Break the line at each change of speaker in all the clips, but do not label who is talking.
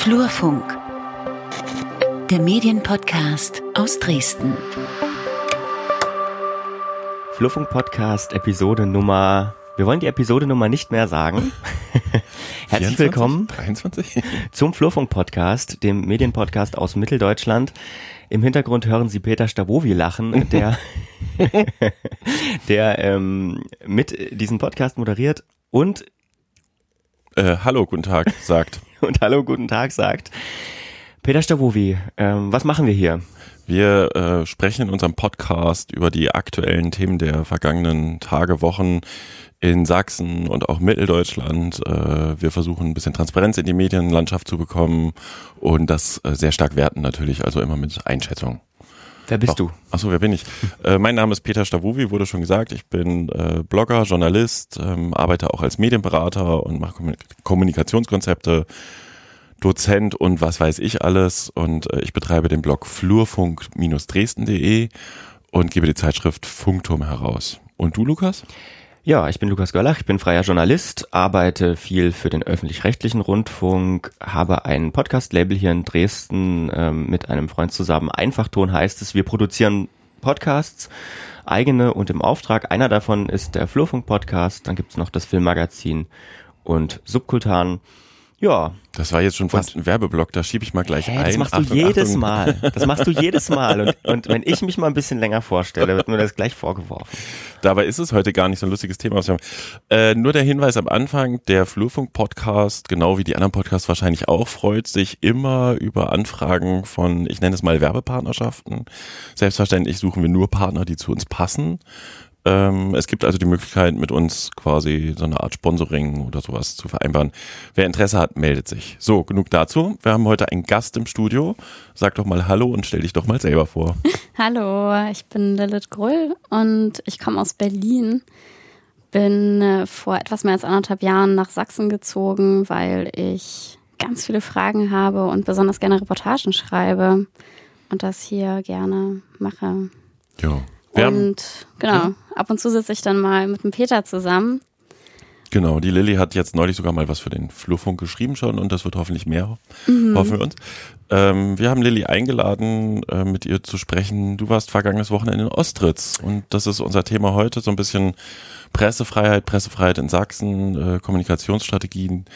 Flurfunk, der Medienpodcast aus Dresden.
Flurfunk-Podcast, Episode Nummer. Wir wollen die Episode Nummer nicht mehr sagen. Herzlich
24?
willkommen
23?
zum Flurfunk-Podcast, dem Medienpodcast aus Mitteldeutschland. Im Hintergrund hören Sie Peter Stabowi lachen, der, der ähm, mit diesen Podcast moderiert und,
Äh, hallo, guten Tag, sagt.
und Hallo, guten Tag sagt. Peter Stabowi, ähm, was machen wir hier?
Wir äh, sprechen in unserem Podcast über die aktuellen Themen der vergangenen Tage, Wochen in Sachsen und auch Mitteldeutschland. Äh, wir versuchen ein bisschen Transparenz in die Medienlandschaft zu bekommen und das äh, sehr stark werten natürlich, also immer mit Einschätzung.
Wer bist du?
Achso, wer bin ich? äh, mein Name ist Peter Stawowi, wurde schon gesagt. Ich bin äh, Blogger, Journalist, ähm, arbeite auch als Medienberater und mache Kommunik Kommunikationskonzepte, Dozent und was weiß ich alles. Und äh, ich betreibe den Blog flurfunk-dresden.de und gebe die Zeitschrift Funkturm heraus. Und du, Lukas?
Ja, ich bin Lukas Görlach, ich bin freier Journalist, arbeite viel für den öffentlich-rechtlichen Rundfunk, habe ein Podcast-Label hier in Dresden ähm, mit einem Freund zusammen. Einfachton heißt es, wir produzieren Podcasts, eigene und im Auftrag. Einer davon ist der Flurfunk-Podcast, dann gibt's noch das Filmmagazin und Subkultan. Ja,
Das war jetzt schon fast ein Werbeblock, da schiebe ich mal gleich
Hä,
ein.
das machst
Achtung,
du jedes
Achtung.
Mal. Das machst du jedes Mal. Und, und wenn ich mich mal ein bisschen länger vorstelle, wird mir das gleich vorgeworfen.
Dabei ist es heute gar nicht so ein lustiges Thema. Äh, nur der Hinweis am Anfang, der Flurfunk-Podcast, genau wie die anderen Podcasts wahrscheinlich auch, freut sich immer über Anfragen von, ich nenne es mal Werbepartnerschaften. Selbstverständlich suchen wir nur Partner, die zu uns passen. Ähm, es gibt also die Möglichkeit, mit uns quasi so eine Art Sponsoring oder sowas zu vereinbaren. Wer Interesse hat, meldet sich. So, genug dazu. Wir haben heute einen Gast im Studio. Sag doch mal Hallo und stell dich doch mal selber vor.
Hallo, ich bin Lilith Grull und ich komme aus Berlin. Bin äh, vor etwas mehr als anderthalb Jahren nach Sachsen gezogen, weil ich ganz viele Fragen habe und besonders gerne Reportagen schreibe und das hier gerne mache.
Ja. Wir haben,
und genau, ab und zu sitze ich dann mal mit dem Peter zusammen.
Genau, die Lilly hat jetzt neulich sogar mal was für den Flurfunk geschrieben schon und das wird hoffentlich mehr, hoffen wir uns. Ähm, wir haben Lilly eingeladen, äh, mit ihr zu sprechen. Du warst vergangenes Wochenende in Ostritz und das ist unser Thema heute, so ein bisschen Pressefreiheit, Pressefreiheit in Sachsen, äh, Kommunikationsstrategien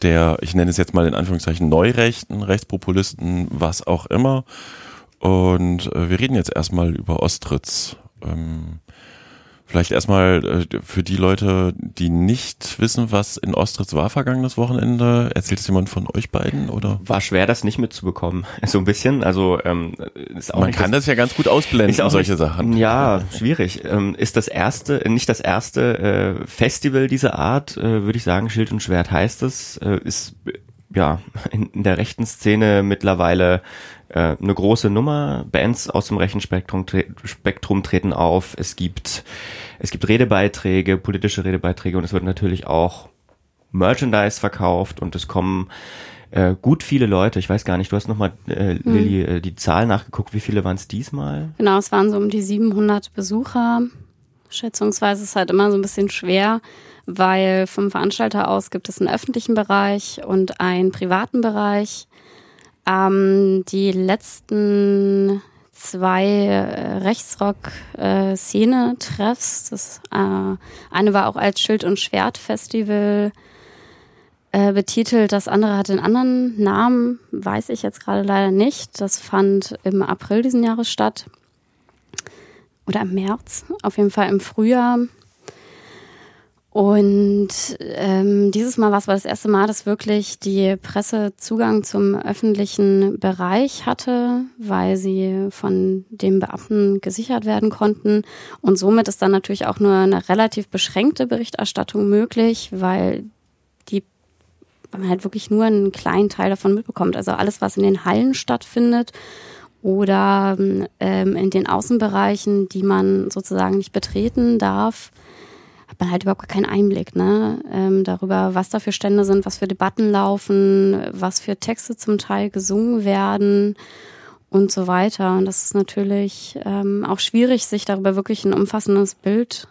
der, ich nenne es jetzt mal in Anführungszeichen Neurechten, Rechtspopulisten, was auch immer. Und äh, wir reden jetzt erstmal über Ostritz. Ähm, Vielleicht erstmal äh, für die Leute, die nicht wissen, was in Ostritz war vergangenes Wochenende. Erzählt es jemand von euch beiden oder?
War schwer, das nicht mitzubekommen. So ein bisschen. Also ähm, ist auch
Man kann das ja ganz gut ausblenden, solche
nicht,
Sachen.
Ja, schwierig. Ähm, ist das erste, nicht das erste äh, Festival dieser Art, äh, würde ich sagen, Schild und Schwert heißt es, äh, ist äh, ja in, in der rechten Szene mittlerweile äh, eine große Nummer. Bands aus dem rechten Spektrum, tre Spektrum treten auf. Es gibt es gibt Redebeiträge, politische Redebeiträge und es wird natürlich auch Merchandise verkauft und es kommen äh, gut viele Leute. Ich weiß gar nicht, du hast nochmal, äh, Lilly, äh, die Zahl nachgeguckt. Wie viele waren es diesmal?
Genau, es waren so um die 700 Besucher. Schätzungsweise ist es halt immer so ein bisschen schwer, weil vom Veranstalter aus gibt es einen öffentlichen Bereich und einen privaten Bereich. Ähm, die letzten zwei äh, Rechtsrock-Szene-Treffs, das äh, eine war auch als Schild- und Schwert-Festival äh, betitelt, das andere hat einen anderen Namen, weiß ich jetzt gerade leider nicht. Das fand im April diesen Jahres statt. Oder im März, auf jeden Fall im Frühjahr. Und ähm, dieses Mal war es das erste Mal, dass wirklich die Presse Zugang zum öffentlichen Bereich hatte, weil sie von den Beamten gesichert werden konnten. Und somit ist dann natürlich auch nur eine relativ beschränkte Berichterstattung möglich, weil die man halt wirklich nur einen kleinen Teil davon mitbekommt. Also alles, was in den Hallen stattfindet oder ähm, in den Außenbereichen, die man sozusagen nicht betreten darf, hat man halt überhaupt keinen Einblick ne? ähm, darüber, was da für Stände sind, was für Debatten laufen, was für Texte zum Teil gesungen werden und so weiter. Und das ist natürlich ähm, auch schwierig, sich darüber wirklich ein umfassendes Bild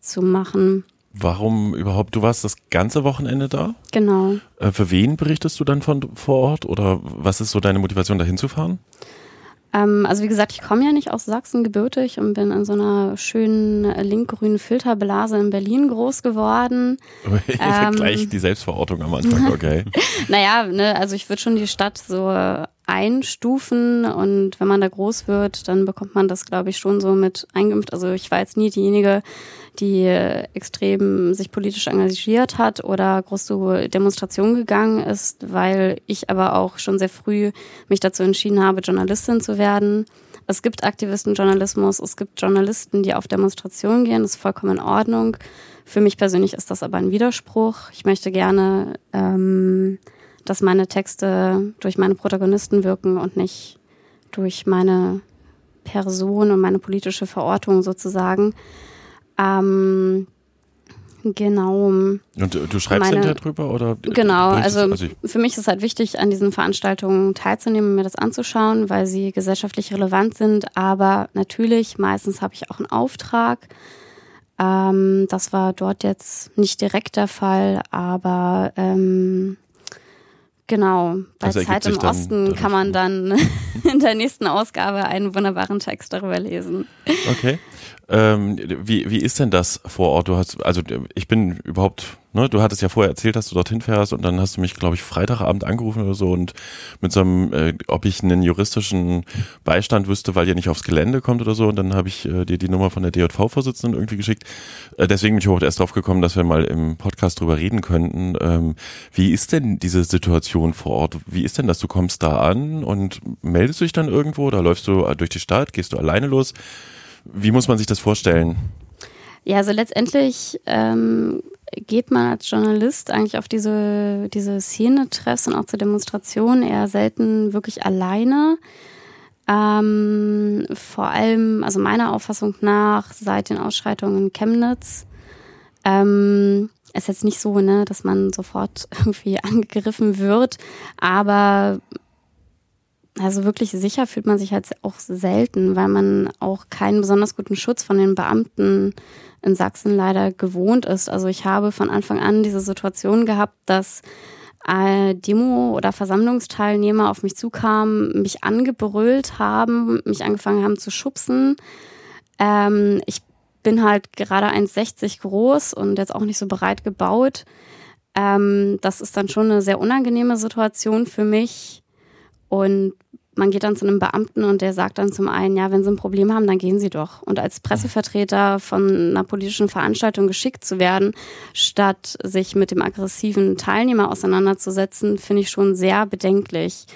zu machen.
Warum überhaupt? Du warst das ganze Wochenende da?
Genau.
Äh, für wen berichtest du dann von vor Ort oder was ist so deine Motivation, dahin zu fahren?
Ähm, also wie gesagt, ich komme ja nicht aus Sachsen gebürtig und bin in so einer schönen äh, linkgrünen Filterblase in Berlin groß geworden.
ähm, Gleich die Selbstverortung am Anfang, okay.
naja, ne, also ich würde schon die Stadt so einstufen und wenn man da groß wird, dann bekommt man das, glaube ich, schon so mit eingeimpft. Also ich war jetzt nie diejenige, die extrem sich politisch engagiert hat oder groß zu Demonstrationen gegangen ist, weil ich aber auch schon sehr früh mich dazu entschieden habe, Journalistin zu werden. Es gibt Aktivistenjournalismus, es gibt Journalisten, die auf Demonstrationen gehen, das ist vollkommen in Ordnung. Für mich persönlich ist das aber ein Widerspruch. Ich möchte gerne ähm, dass meine Texte durch meine Protagonisten wirken und nicht durch meine Person und meine politische Verortung sozusagen. Ähm, genau.
Und du, du schreibst meine, hinterher drüber oder?
Genau, also, also für mich ist es halt wichtig, an diesen Veranstaltungen teilzunehmen und mir das anzuschauen, weil sie gesellschaftlich relevant sind. Aber natürlich, meistens habe ich auch einen Auftrag. Ähm, das war dort jetzt nicht direkt der Fall, aber ähm, Genau, bei also Zeit im Osten kann man dann in der nächsten Ausgabe einen wunderbaren Text darüber lesen.
Okay. Ähm, wie, wie ist denn das vor Ort? Du hast, also ich bin überhaupt, ne, du hattest ja vorher erzählt, dass du dorthin fährst und dann hast du mich, glaube ich, Freitagabend angerufen oder so und mit so einem, äh, ob ich einen juristischen Beistand wüsste, weil ihr nicht aufs Gelände kommt oder so und dann habe ich äh, dir die Nummer von der DJV-Vorsitzenden irgendwie geschickt. Äh, deswegen bin ich überhaupt erst drauf gekommen, dass wir mal im Podcast drüber reden könnten. Ähm, wie ist denn diese Situation vor Ort? Wie ist denn das? Du kommst da an und meldest dich dann irgendwo oder läufst du durch die Stadt, gehst du alleine los? Wie muss man sich das vorstellen?
Ja, also letztendlich ähm, geht man als Journalist eigentlich auf diese, diese Szene-Treffs und auch zur Demonstration eher selten wirklich alleine. Ähm, vor allem, also meiner Auffassung nach, seit den Ausschreitungen in Chemnitz, ähm, ist jetzt nicht so, ne, dass man sofort irgendwie angegriffen wird, aber also wirklich sicher fühlt man sich halt auch selten, weil man auch keinen besonders guten Schutz von den Beamten in Sachsen leider gewohnt ist. Also ich habe von Anfang an diese Situation gehabt, dass äh, Demo- oder Versammlungsteilnehmer auf mich zukamen, mich angebrüllt haben, mich angefangen haben zu schubsen. Ähm, ich bin halt gerade 1,60 groß und jetzt auch nicht so breit gebaut. Ähm, das ist dann schon eine sehr unangenehme Situation für mich. Und man geht dann zu einem Beamten und der sagt dann zum einen, ja, wenn Sie ein Problem haben, dann gehen Sie doch. Und als Pressevertreter von einer politischen Veranstaltung geschickt zu werden, statt sich mit dem aggressiven Teilnehmer auseinanderzusetzen, finde ich schon sehr bedenklich.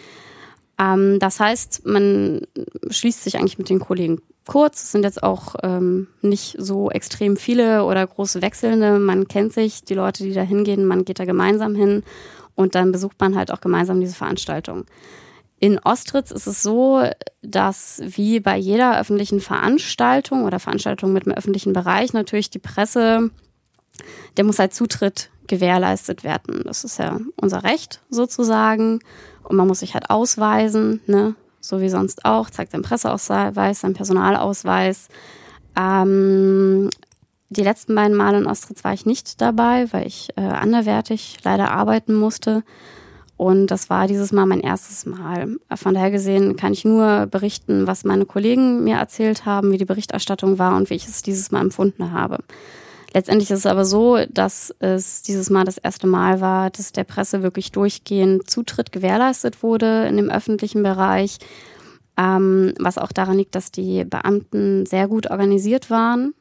Ähm, das heißt, man schließt sich eigentlich mit den Kollegen kurz. Es sind jetzt auch ähm, nicht so extrem viele oder große Wechselnde. Man kennt sich, die Leute, die da hingehen, man geht da gemeinsam hin und dann besucht man halt auch gemeinsam diese Veranstaltung. In Ostritz ist es so, dass wie bei jeder öffentlichen Veranstaltung oder Veranstaltung mit einem öffentlichen Bereich natürlich die Presse, der muss halt Zutritt gewährleistet werden. Das ist ja unser Recht sozusagen. Und man muss sich halt ausweisen, ne? so wie sonst auch, zeigt seinen Presseausweis, seinen Personalausweis. Ähm, die letzten beiden Male in Ostritz war ich nicht dabei, weil ich äh, anderwertig leider arbeiten musste. Und das war dieses Mal mein erstes Mal. Von daher gesehen kann ich nur berichten, was meine Kollegen mir erzählt haben, wie die Berichterstattung war und wie ich es dieses Mal empfunden habe. Letztendlich ist es aber so, dass es dieses Mal das erste Mal war, dass der Presse wirklich durchgehend Zutritt gewährleistet wurde in dem öffentlichen Bereich, ähm, was auch daran liegt, dass die Beamten sehr gut organisiert waren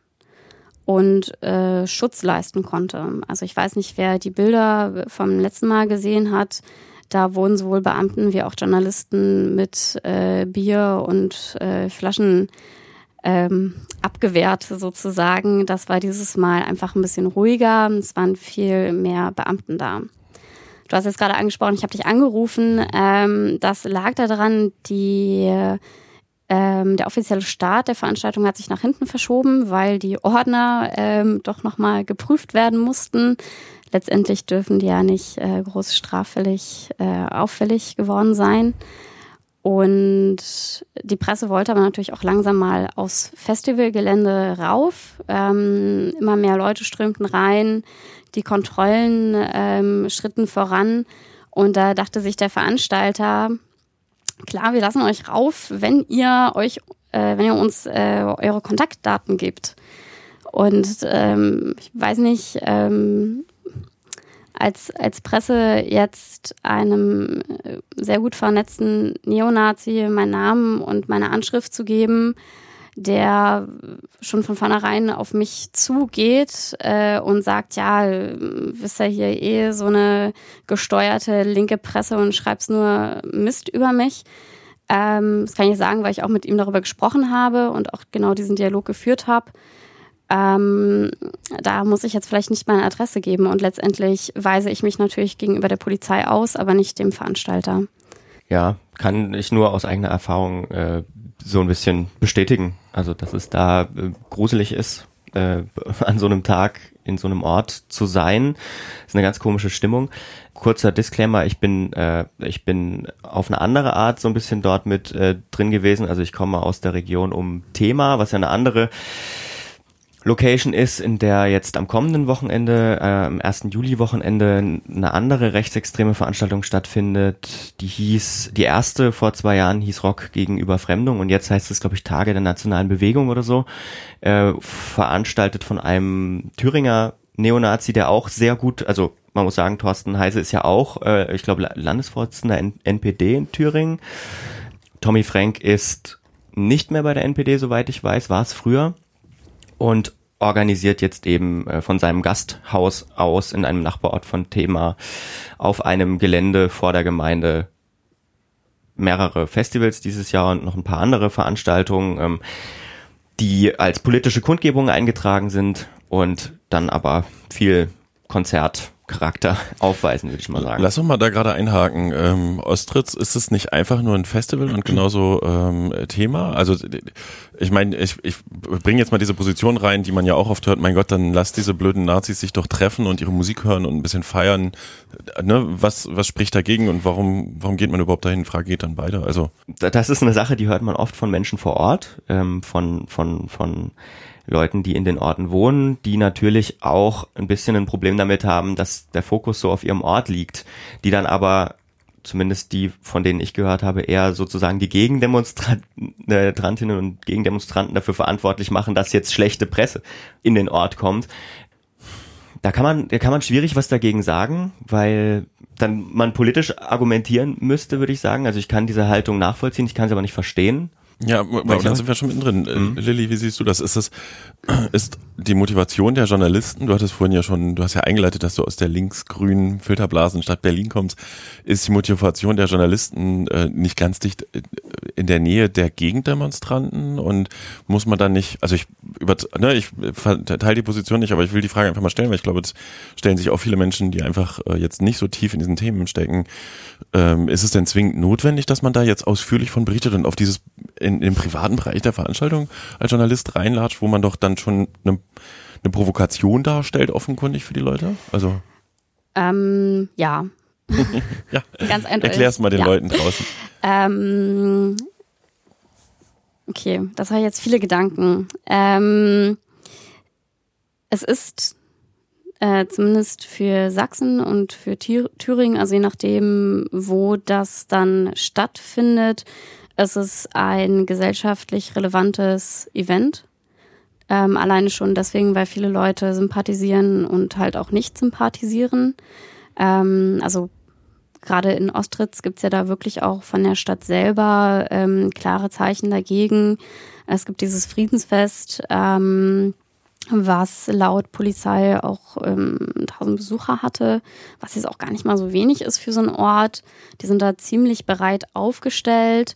und äh, Schutz leisten konnte. Also ich weiß nicht, wer die Bilder vom letzten Mal gesehen hat. Da wurden sowohl Beamten wie auch Journalisten mit äh, Bier und äh, Flaschen ähm, abgewehrt sozusagen. Das war dieses Mal einfach ein bisschen ruhiger. Es waren viel mehr Beamten da. Du hast jetzt gerade angesprochen, ich habe dich angerufen. Ähm, das lag daran, die ähm, der offizielle Start der Veranstaltung hat sich nach hinten verschoben, weil die Ordner ähm, doch nochmal geprüft werden mussten. Letztendlich dürfen die ja nicht äh, groß straffällig äh, auffällig geworden sein. Und die Presse wollte aber natürlich auch langsam mal aufs Festivalgelände rauf. Ähm, immer mehr Leute strömten rein, die Kontrollen ähm, schritten voran. Und da dachte sich der Veranstalter, klar, wir lassen euch rauf, wenn ihr euch, äh, wenn ihr uns äh, eure Kontaktdaten gibt. Und ähm, ich weiß nicht, ähm, als, als Presse jetzt einem äh, sehr gut vernetzten Neonazi meinen Namen und meine Anschrift zu geben, der schon von vornherein auf mich zugeht äh, und sagt, ja, wisst ihr hier eh so eine gesteuerte linke Presse und schreibst nur Mist über mich. Ähm, das kann ich sagen, weil ich auch mit ihm darüber gesprochen habe und auch genau diesen Dialog geführt habe. Ähm, da muss ich jetzt vielleicht nicht meine Adresse geben und letztendlich weise ich mich natürlich gegenüber der Polizei aus, aber nicht dem Veranstalter.
Ja, kann ich nur aus eigener Erfahrung äh, so ein bisschen bestätigen. Also, dass es da äh, gruselig ist, äh, an so einem Tag in so einem Ort zu sein. Das ist eine ganz komische Stimmung. Kurzer Disclaimer, ich bin, äh, ich bin auf eine andere Art so ein bisschen dort mit äh, drin gewesen. Also ich komme aus der Region um Thema, was ja eine andere Location ist, in der jetzt am kommenden Wochenende, äh, am 1. Juli-Wochenende, eine andere rechtsextreme Veranstaltung stattfindet. Die hieß, die erste vor zwei Jahren hieß Rock gegen Überfremdung und jetzt heißt es, glaube ich, Tage der nationalen Bewegung oder so. Äh, veranstaltet von einem Thüringer Neonazi, der auch sehr gut, also man muss sagen, Thorsten Heise ist ja auch, äh, ich glaube, Landesvorsitzender NPD in Thüringen. Tommy Frank ist nicht mehr bei der NPD, soweit ich weiß, war es früher und organisiert jetzt eben äh, von seinem Gasthaus aus in einem Nachbarort von Thema auf einem Gelände vor der Gemeinde mehrere Festivals dieses Jahr und noch ein paar andere Veranstaltungen, ähm, die als politische Kundgebungen eingetragen sind und dann aber viel Konzert Charakter aufweisen, würde ich mal sagen.
Lass uns mal da gerade einhaken. Ähm, Ostritz, ist es nicht einfach nur ein Festival und genauso ähm, Thema? Also ich meine, ich, ich bringe jetzt mal diese Position rein, die man ja auch oft hört, mein Gott, dann lass diese blöden Nazis sich doch treffen und ihre Musik hören und ein bisschen feiern. Ne? Was, was spricht dagegen und warum, warum geht man überhaupt dahin? Frage geht dann beide. Also
Das ist eine Sache, die hört man oft von Menschen vor Ort, ähm, von, von, von Leuten, die in den Orten wohnen, die natürlich auch ein bisschen ein Problem damit haben, dass der Fokus so auf ihrem Ort liegt, die dann aber zumindest die, von denen ich gehört habe, eher sozusagen die Gegendemonstrantinnen und Gegendemonstranten dafür verantwortlich machen, dass jetzt schlechte Presse in den Ort kommt. Da kann man, da kann man schwierig was dagegen sagen, weil dann man politisch argumentieren müsste, würde ich sagen. Also ich kann diese Haltung nachvollziehen, ich kann sie aber nicht verstehen.
Ja, aber dann sind wir schon mittendrin. Mhm. Lilly, wie siehst du das? Ist das, ist die Motivation der Journalisten, du hattest vorhin ja schon, du hast ja eingeleitet, dass du aus der linksgrünen Filterblasenstadt Berlin kommst, ist die Motivation der Journalisten äh, nicht ganz dicht äh, in der Nähe der Gegendemonstranten und muss man dann nicht, also ich über, ne, ich teile die Position nicht, aber ich will die Frage einfach mal stellen, weil ich glaube, es stellen sich auch viele Menschen, die einfach äh, jetzt nicht so tief in diesen Themen stecken. Ähm, ist es denn zwingend notwendig, dass man da jetzt ausführlich von berichtet und auf dieses in, den privaten Bereich der Veranstaltung als Journalist reinlatscht, wo man doch dann schon eine, eine Provokation darstellt, offenkundig für die Leute? Also.
Ähm, ja.
ja, ganz eindeutig. Erklär's mal den ja. Leuten draußen.
Ähm, okay, das war jetzt viele Gedanken. Ähm, es ist äh, zumindest für Sachsen und für Thüringen, also je nachdem, wo das dann stattfindet, es ist ein gesellschaftlich relevantes Event. Ähm, alleine schon deswegen, weil viele Leute sympathisieren und halt auch nicht sympathisieren. Ähm, also gerade in Ostritz gibt's ja da wirklich auch von der Stadt selber ähm, klare Zeichen dagegen. Es gibt dieses Friedensfest, ähm, was laut Polizei auch ähm, 1000 Besucher hatte, was jetzt auch gar nicht mal so wenig ist für so einen Ort. Die sind da ziemlich bereit aufgestellt.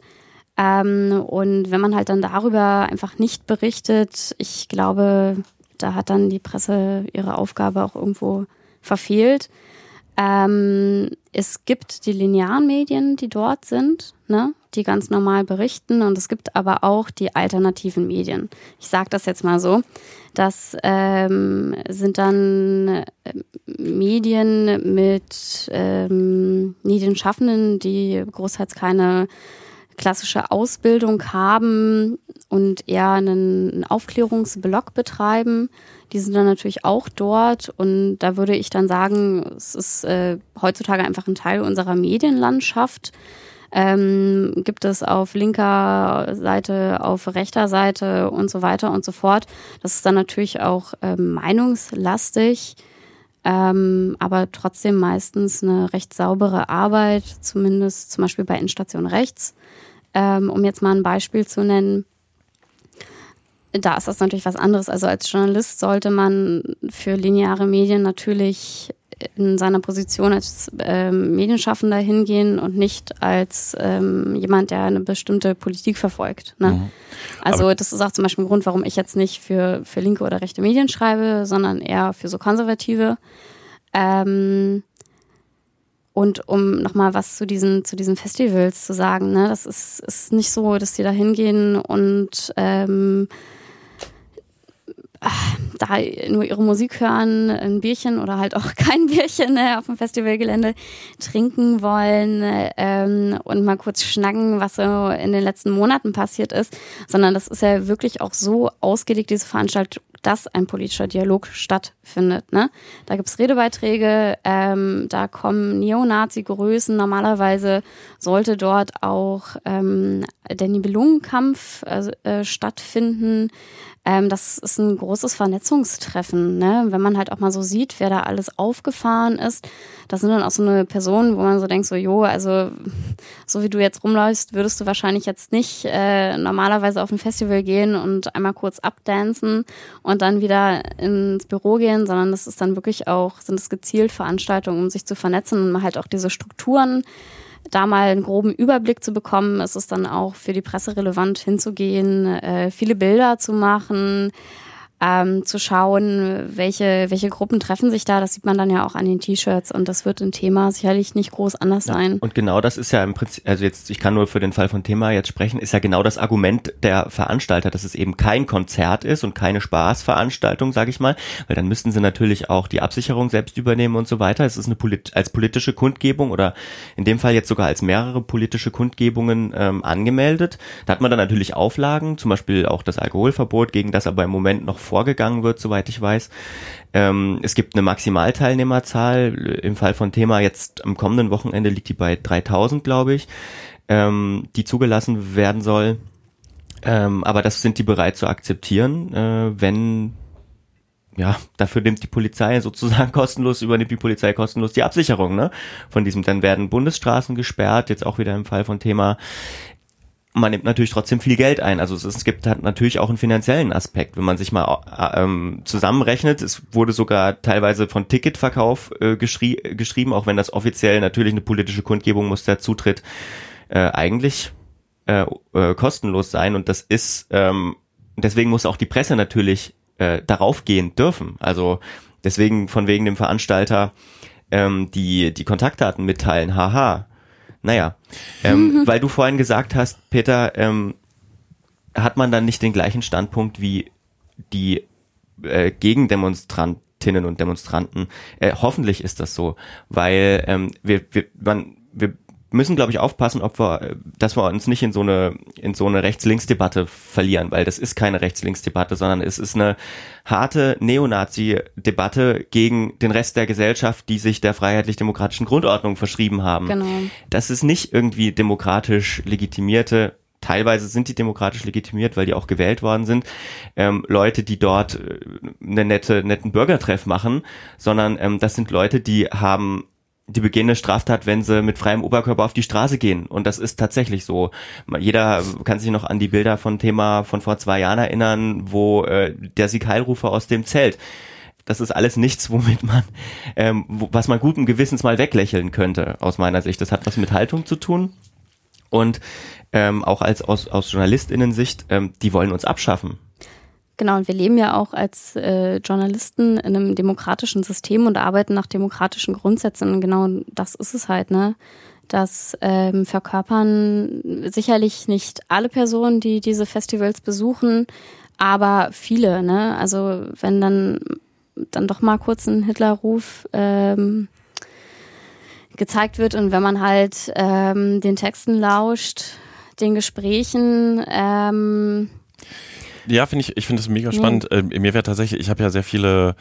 Ähm, und wenn man halt dann darüber einfach nicht berichtet, ich glaube, da hat dann die Presse ihre Aufgabe auch irgendwo verfehlt. Ähm, es gibt die linearen Medien, die dort sind, ne, die ganz normal berichten, und es gibt aber auch die alternativen Medien. Ich sage das jetzt mal so. Das ähm, sind dann äh, Medien mit ähm, Medienschaffenden, die großteils keine klassische Ausbildung haben und eher einen Aufklärungsblock betreiben. Die sind dann natürlich auch dort und da würde ich dann sagen, es ist äh, heutzutage einfach ein Teil unserer Medienlandschaft. Ähm, gibt es auf linker Seite, auf rechter Seite und so weiter und so fort. Das ist dann natürlich auch äh, meinungslastig ähm, aber trotzdem meistens eine recht saubere Arbeit, zumindest zum Beispiel bei Endstation rechts. Ähm, um jetzt mal ein Beispiel zu nennen, da ist das natürlich was anderes. Also als Journalist sollte man für lineare Medien natürlich in seiner Position als ähm, Medienschaffender hingehen und nicht als ähm, jemand, der eine bestimmte Politik verfolgt. Ne? Mhm. Also Aber das ist auch zum Beispiel ein Grund, warum ich jetzt nicht für, für linke oder rechte Medien schreibe, sondern eher für so konservative. Ähm, und um nochmal was zu diesen, zu diesen Festivals zu sagen, ne, das ist, ist nicht so, dass die da hingehen und ähm, da nur ihre Musik hören, ein Bierchen oder halt auch kein Bierchen ne, auf dem Festivalgelände trinken wollen ähm, und mal kurz schnacken, was so in den letzten Monaten passiert ist, sondern das ist ja wirklich auch so ausgelegt, diese Veranstaltung, dass ein politischer Dialog stattfindet. Ne? Da gibt's Redebeiträge, ähm, da kommen Neonazi-Größen. Normalerweise sollte dort auch ähm, der Nibelungenkampf äh, äh stattfinden. Ähm, das ist ein großes Vernetzungstreffen, ne? wenn man halt auch mal so sieht, wer da alles aufgefahren ist. Das sind dann auch so eine Personen, wo man so denkt, so, jo, also so wie du jetzt rumläufst, würdest du wahrscheinlich jetzt nicht äh, normalerweise auf ein Festival gehen und einmal kurz abdancen und dann wieder ins Büro gehen, sondern das ist dann wirklich auch, sind es gezielt Veranstaltungen, um sich zu vernetzen und man halt auch diese Strukturen da mal einen groben Überblick zu bekommen, ist es dann auch für die Presse relevant hinzugehen, äh, viele Bilder zu machen, ähm, zu schauen, welche, welche Gruppen treffen sich da. Das sieht man dann ja auch an den T-Shirts und das wird ein Thema sicherlich nicht groß anders ja, sein.
Und genau das ist ja im Prinzip, also jetzt, ich kann nur für den Fall von Thema jetzt sprechen, ist ja genau das Argument der Veranstalter, dass es eben kein Konzert ist und keine Spaßveranstaltung, sage ich mal, weil dann müssten sie natürlich auch die Absicherung selbst übernehmen und so weiter. Es ist eine polit als politische Kundgebung oder in dem Fall jetzt sogar als mehrere politische Kundgebungen ähm, angemeldet. Da hat man dann natürlich Auflagen, zum Beispiel auch das Alkoholverbot, gegen das aber im Moment noch vorgegangen wird, soweit ich weiß. Ähm, es gibt eine Maximalteilnehmerzahl. Im Fall von Thema jetzt am kommenden Wochenende liegt die bei 3000, glaube ich, ähm, die zugelassen werden soll. Ähm, aber das sind die bereit zu akzeptieren, äh, wenn ja, dafür nimmt die Polizei sozusagen kostenlos, übernimmt die Polizei kostenlos die Absicherung, ne? Von diesem, dann werden Bundesstraßen gesperrt, jetzt auch wieder im Fall von Thema man nimmt natürlich trotzdem viel Geld ein. Also es, gibt halt natürlich auch einen finanziellen Aspekt, wenn man sich mal äh, ähm, zusammenrechnet. Es wurde sogar teilweise von Ticketverkauf äh, geschrie geschrieben, auch wenn das offiziell natürlich eine politische Kundgebung muss der Zutritt äh, eigentlich äh, äh, kostenlos sein. Und das ist ähm, deswegen muss auch die Presse natürlich äh, darauf gehen dürfen. Also deswegen von wegen dem Veranstalter ähm, die die Kontaktdaten mitteilen. Haha naja, ähm, weil du vorhin gesagt hast, Peter, ähm, hat man dann nicht den gleichen Standpunkt wie die äh, Gegendemonstrantinnen und Demonstranten? Äh, hoffentlich ist das so, weil ähm, wir, wir, man, wir müssen, glaube ich, aufpassen, ob wir, dass wir uns nicht in so eine, in so eine Rechts-Links-Debatte verlieren, weil das ist keine Rechts-Links-Debatte, sondern es ist eine harte Neonazi-Debatte gegen den Rest der Gesellschaft, die sich der freiheitlich-demokratischen Grundordnung verschrieben haben. Genau. Das ist nicht irgendwie demokratisch legitimierte teilweise sind die demokratisch legitimiert, weil die auch gewählt worden sind, ähm, Leute, die dort äh, eine nette, netten Bürgertreff machen, sondern ähm, das sind Leute, die haben die begehende Straftat, wenn sie mit freiem Oberkörper auf die Straße gehen. Und das ist tatsächlich so. Jeder kann sich noch an die Bilder von Thema von vor zwei Jahren erinnern, wo äh, der Sieg Heilrufer aus dem Zelt. Das ist alles nichts, womit man, ähm, was man guten Gewissens mal weglächeln könnte, aus meiner Sicht. Das hat was mit Haltung zu tun. Und ähm, auch als aus, aus JournalistInnen-Sicht, ähm, die wollen uns abschaffen.
Genau, und wir leben ja auch als äh, Journalisten in einem demokratischen System und arbeiten nach demokratischen Grundsätzen. Und genau das ist es halt, ne? Das ähm, verkörpern sicherlich nicht alle Personen, die diese Festivals besuchen, aber viele, ne? Also wenn dann dann doch mal kurz ein Hitlerruf ähm, gezeigt wird und wenn man halt ähm, den Texten lauscht, den Gesprächen. Ähm,
ja, finde ich, ich finde es mega spannend. Nee. Äh, mir wäre tatsächlich, ich habe ja sehr viele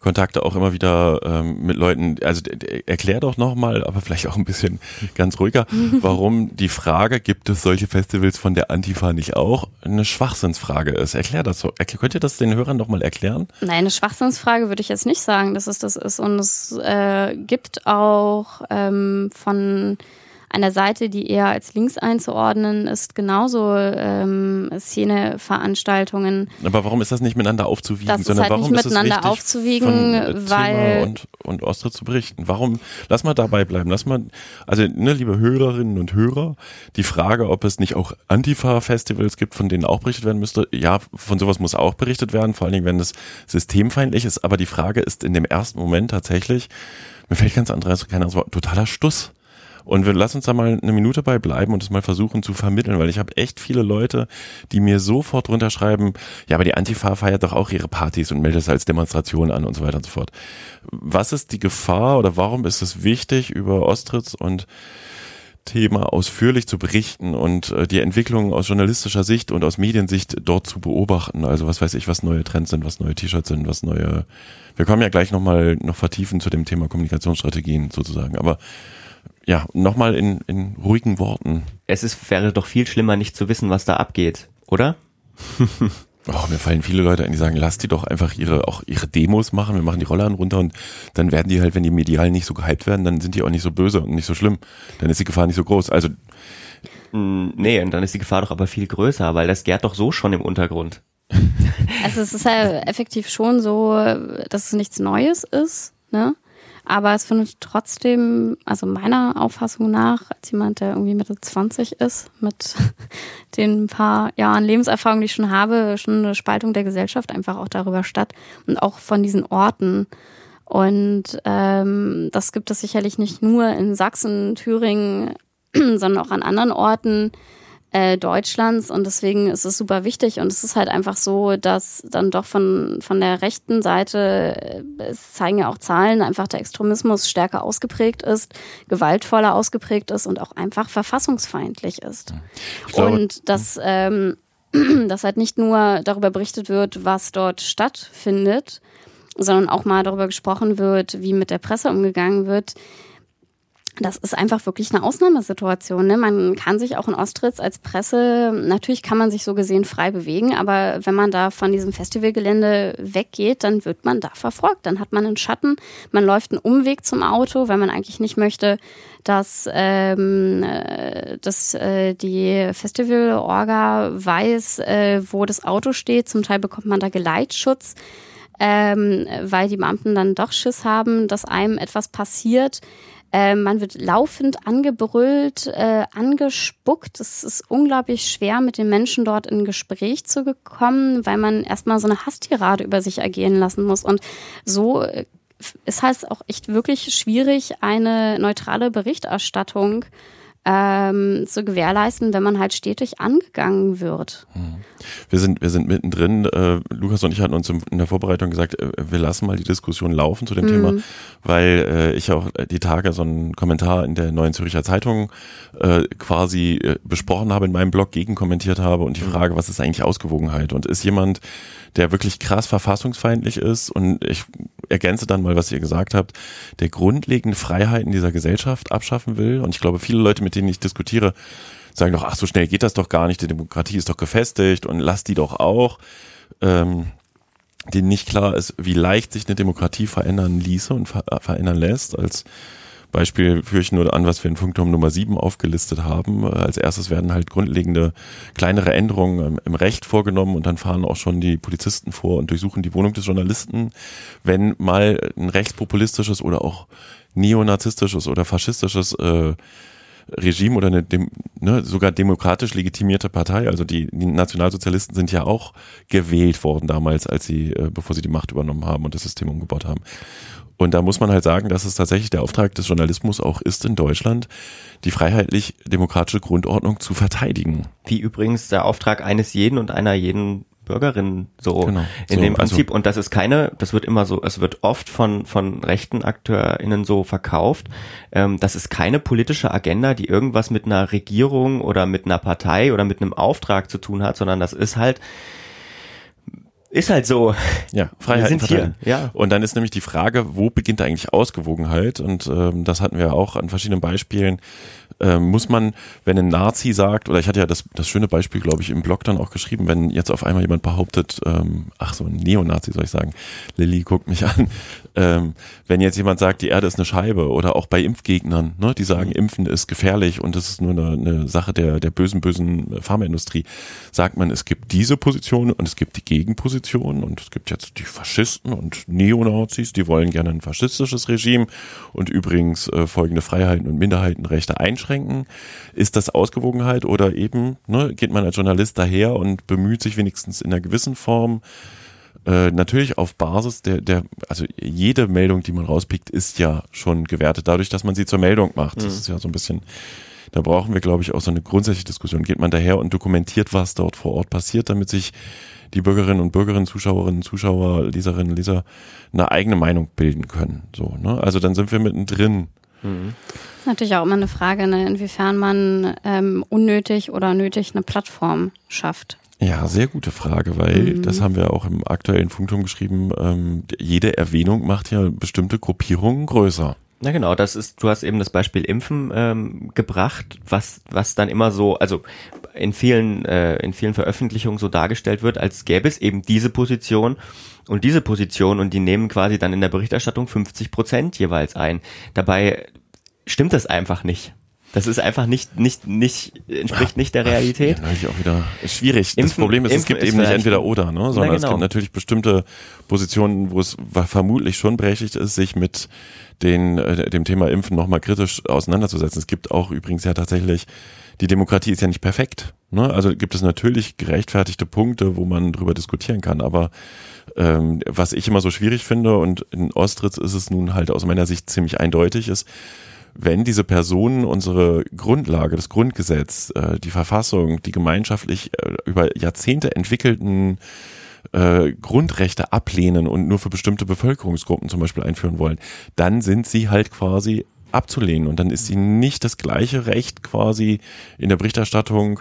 Kontakte auch immer wieder ähm, mit Leuten, also erklär doch nochmal, aber vielleicht auch ein bisschen ganz ruhiger, warum die Frage, gibt es solche Festivals von der Antifa nicht auch, eine Schwachsinnsfrage ist. Erklär das so. Könnt ihr das den Hörern nochmal erklären?
Nein, eine Schwachsinnsfrage würde ich jetzt nicht sagen, dass es das ist. Und es äh, gibt auch ähm, von einer Seite, die eher als links einzuordnen ist, genauso ähm, Szeneveranstaltungen.
Aber warum ist das nicht miteinander aufzuwiegen?
Das sondern ist halt
warum
nicht miteinander aufzuwiegen, von, äh, weil
Thema und und Ostre zu berichten. Warum? Lass mal dabei bleiben. Lass mal, also ne, liebe Hörerinnen und Hörer, die Frage, ob es nicht auch Antifa-Festivals gibt, von denen auch berichtet werden müsste. Ja, von sowas muss auch berichtet werden, vor allen Dingen, wenn es systemfeindlich ist. Aber die Frage ist in dem ersten Moment tatsächlich, mir fällt ganz anderes, kein anderes Wort, totaler Stuss. Und wir lassen uns da mal eine Minute bei bleiben und es mal versuchen zu vermitteln, weil ich habe echt viele Leute, die mir sofort runterschreiben, ja, aber die Antifa feiert doch auch ihre Partys und meldet es als Demonstration an und so weiter und so fort. Was ist die Gefahr oder warum ist es wichtig, über Ostritz und Thema ausführlich zu berichten und äh, die Entwicklung aus journalistischer Sicht und aus Mediensicht dort zu beobachten. Also was weiß ich, was neue Trends sind, was neue T-Shirts sind, was neue. Wir kommen ja gleich nochmal noch vertiefen zu dem Thema Kommunikationsstrategien sozusagen. Aber ja, nochmal in, in ruhigen Worten.
Es ist, wäre doch viel schlimmer, nicht zu wissen, was da abgeht, oder?
Oh, mir fallen viele Leute ein, die sagen, lass die doch einfach ihre, auch ihre Demos machen, wir machen die Rollern runter und dann werden die halt, wenn die medial nicht so gehypt werden, dann sind die auch nicht so böse und nicht so schlimm. Dann ist die Gefahr nicht so groß. Also.
Mm, nee, und dann ist die Gefahr doch aber viel größer, weil das gärt doch so schon im Untergrund.
Also es ist ja effektiv schon so, dass es nichts Neues ist, ne? Aber es findet trotzdem, also meiner Auffassung nach, als jemand, der irgendwie Mitte 20 ist, mit den paar Jahren Lebenserfahrung, die ich schon habe, schon eine Spaltung der Gesellschaft einfach auch darüber statt und auch von diesen Orten. Und ähm, das gibt es sicherlich nicht nur in Sachsen, Thüringen, sondern auch an anderen Orten äh, Deutschlands und deswegen ist es super wichtig und es ist halt einfach so, dass dann doch von, von der rechten Seite, äh, es zeigen ja auch Zahlen, einfach der Extremismus stärker ausgeprägt ist, gewaltvoller ausgeprägt ist und auch einfach verfassungsfeindlich ist. Glaube, und dass, ähm, dass halt nicht nur darüber berichtet wird, was dort stattfindet, sondern auch mal darüber gesprochen wird, wie mit der Presse umgegangen wird, das ist einfach wirklich eine Ausnahmesituation. Ne? Man kann sich auch in Ostritz als Presse, natürlich kann man sich so gesehen frei bewegen, aber wenn man da von diesem Festivalgelände weggeht, dann wird man da verfolgt. Dann hat man einen Schatten, man läuft einen Umweg zum Auto, weil man eigentlich nicht möchte, dass, ähm, äh, dass äh, die Festivalorga weiß, äh, wo das Auto steht. Zum Teil bekommt man da Geleitschutz. Ähm, weil die Beamten dann doch Schiss haben, dass einem etwas passiert, äh, man wird laufend angebrüllt, äh, angespuckt. Es ist unglaublich schwer, mit den Menschen dort in Gespräch zu kommen, weil man erstmal so eine Hasstirade über sich ergehen lassen muss. Und so äh, ist halt auch echt wirklich schwierig, eine neutrale Berichterstattung ähm, zu gewährleisten, wenn man halt stetig angegangen wird. Hm.
Wir sind, wir sind mittendrin. Äh, Lukas und ich hatten uns in der Vorbereitung gesagt, äh, wir lassen mal die Diskussion laufen zu dem mhm. Thema, weil äh, ich auch die Tage so einen Kommentar in der Neuen Zürcher Zeitung äh, quasi äh, besprochen habe, in meinem Blog gegenkommentiert habe und die mhm. Frage, was ist eigentlich Ausgewogenheit? Und ist jemand, der wirklich krass verfassungsfeindlich ist und ich ergänze dann mal, was ihr gesagt habt, der grundlegende Freiheiten dieser Gesellschaft abschaffen will. Und ich glaube, viele Leute, mit denen ich diskutiere, sagen doch, ach, so schnell geht das doch gar nicht, die Demokratie ist doch gefestigt und lass die doch auch. Ähm, denen nicht klar ist, wie leicht sich eine Demokratie verändern ließe und ver verändern lässt, als Beispiel führe ich nur an, was wir in Funkturm Nummer 7 aufgelistet haben. Als erstes werden halt grundlegende kleinere Änderungen im Recht vorgenommen und dann fahren auch schon die Polizisten vor und durchsuchen die Wohnung des Journalisten. Wenn mal ein rechtspopulistisches oder auch neonazistisches oder faschistisches äh, Regime oder eine ne, sogar demokratisch legitimierte Partei. Also die, die Nationalsozialisten sind ja auch gewählt worden damals, als sie, äh, bevor sie die Macht übernommen haben und das System umgebaut haben. Und da muss man halt sagen, dass es tatsächlich der Auftrag des Journalismus auch ist in Deutschland, die freiheitlich-demokratische Grundordnung zu verteidigen.
Wie übrigens der Auftrag eines jeden und einer jeden Bürgerinnen so
Genau.
in
So,
dem
also-
Prinzip. Und das ist keine, das wird immer so, es wird oft von, von rechten AkteurInnen so verkauft. Ähm, das ist keine politische Agenda, die irgendwas mit einer Regierung oder mit einer Partei oder mit einem Auftrag zu tun hat, sondern das ist halt, ist halt so.
Ja, Freiheit
sind
verteilen.
hier, ja.
Und dann ist nämlich die Frage, wo beginnt eigentlich Ausgewogenheit? Und ähm, das hatten wir auch an verschiedenen Beispielen. Ähm, muss man, wenn ein Nazi sagt, oder ich hatte ja das, das schöne Beispiel, glaube ich, im Blog dann auch geschrieben, wenn jetzt auf einmal jemand behauptet, ähm, ach so ein Neonazi soll ich sagen, Lilly guckt mich an, ähm, wenn jetzt jemand sagt, die Erde ist eine Scheibe oder auch bei Impfgegnern, ne, die sagen, Impfen ist gefährlich und das ist nur eine, eine Sache der, der bösen, bösen Pharmaindustrie, sagt man, es gibt diese Position und es gibt die Gegenposition und es gibt jetzt die Faschisten und Neonazis, die wollen gerne ein faschistisches Regime und übrigens äh, folgende Freiheiten und Minderheitenrechte einschränken. Ist das Ausgewogenheit oder eben ne, geht man als Journalist daher und bemüht sich wenigstens in einer gewissen Form äh, natürlich auf Basis der, der, also jede Meldung, die man rauspickt, ist ja schon gewertet, dadurch, dass man sie zur Meldung macht. Das ist ja so ein bisschen, da brauchen wir, glaube ich, auch so eine grundsätzliche Diskussion. Geht man daher und dokumentiert, was dort vor Ort passiert, damit sich die Bürgerinnen und Bürgerinnen, Zuschauerinnen, Zuschauer, Leserinnen, Leser eine eigene Meinung bilden können. So, ne? Also dann sind wir mittendrin.
Das ist natürlich auch immer eine Frage, ne, inwiefern man ähm, unnötig oder nötig eine Plattform schafft.
Ja, sehr gute Frage, weil
Mhm.
das haben wir auch im aktuellen Funkturm geschrieben. Ähm, jede Erwähnung macht ja bestimmte Gruppierungen größer.
Na genau, das ist, du hast eben das Beispiel Impfen ähm, gebracht, was, was dann immer so, also in vielen, äh, in vielen Veröffentlichungen so dargestellt wird, als gäbe es eben diese Position und diese Position und die nehmen quasi dann in der Berichterstattung 50 Prozent jeweils ein. Dabei stimmt das einfach nicht. Das ist einfach nicht, nicht, nicht, entspricht nicht der Realität.
Ja, neulich auch wieder schwierig. das
Impfen-
Problem ist, es
Impfen
gibt
ist
eben nicht entweder oder, ne? sondern
Na,
es
genau.
gibt natürlich bestimmte Positionen, wo es vermutlich schon berechtigt ist, sich mit den, äh, dem Thema Impfen nochmal kritisch auseinanderzusetzen. Es gibt auch übrigens ja tatsächlich, die Demokratie ist ja nicht perfekt. Ne? Also gibt es natürlich gerechtfertigte Punkte, wo man drüber diskutieren kann, aber ähm, was ich immer so schwierig finde und in Ostritz ist es nun halt aus meiner Sicht ziemlich eindeutig ist, wenn diese Personen unsere Grundlage, das Grundgesetz, äh, die Verfassung, die gemeinschaftlich äh, über Jahrzehnte entwickelten äh, Grundrechte ablehnen und nur für bestimmte Bevölkerungsgruppen zum Beispiel einführen wollen, dann sind sie halt quasi abzulehnen und dann ist sie nicht das gleiche Recht quasi in der Berichterstattung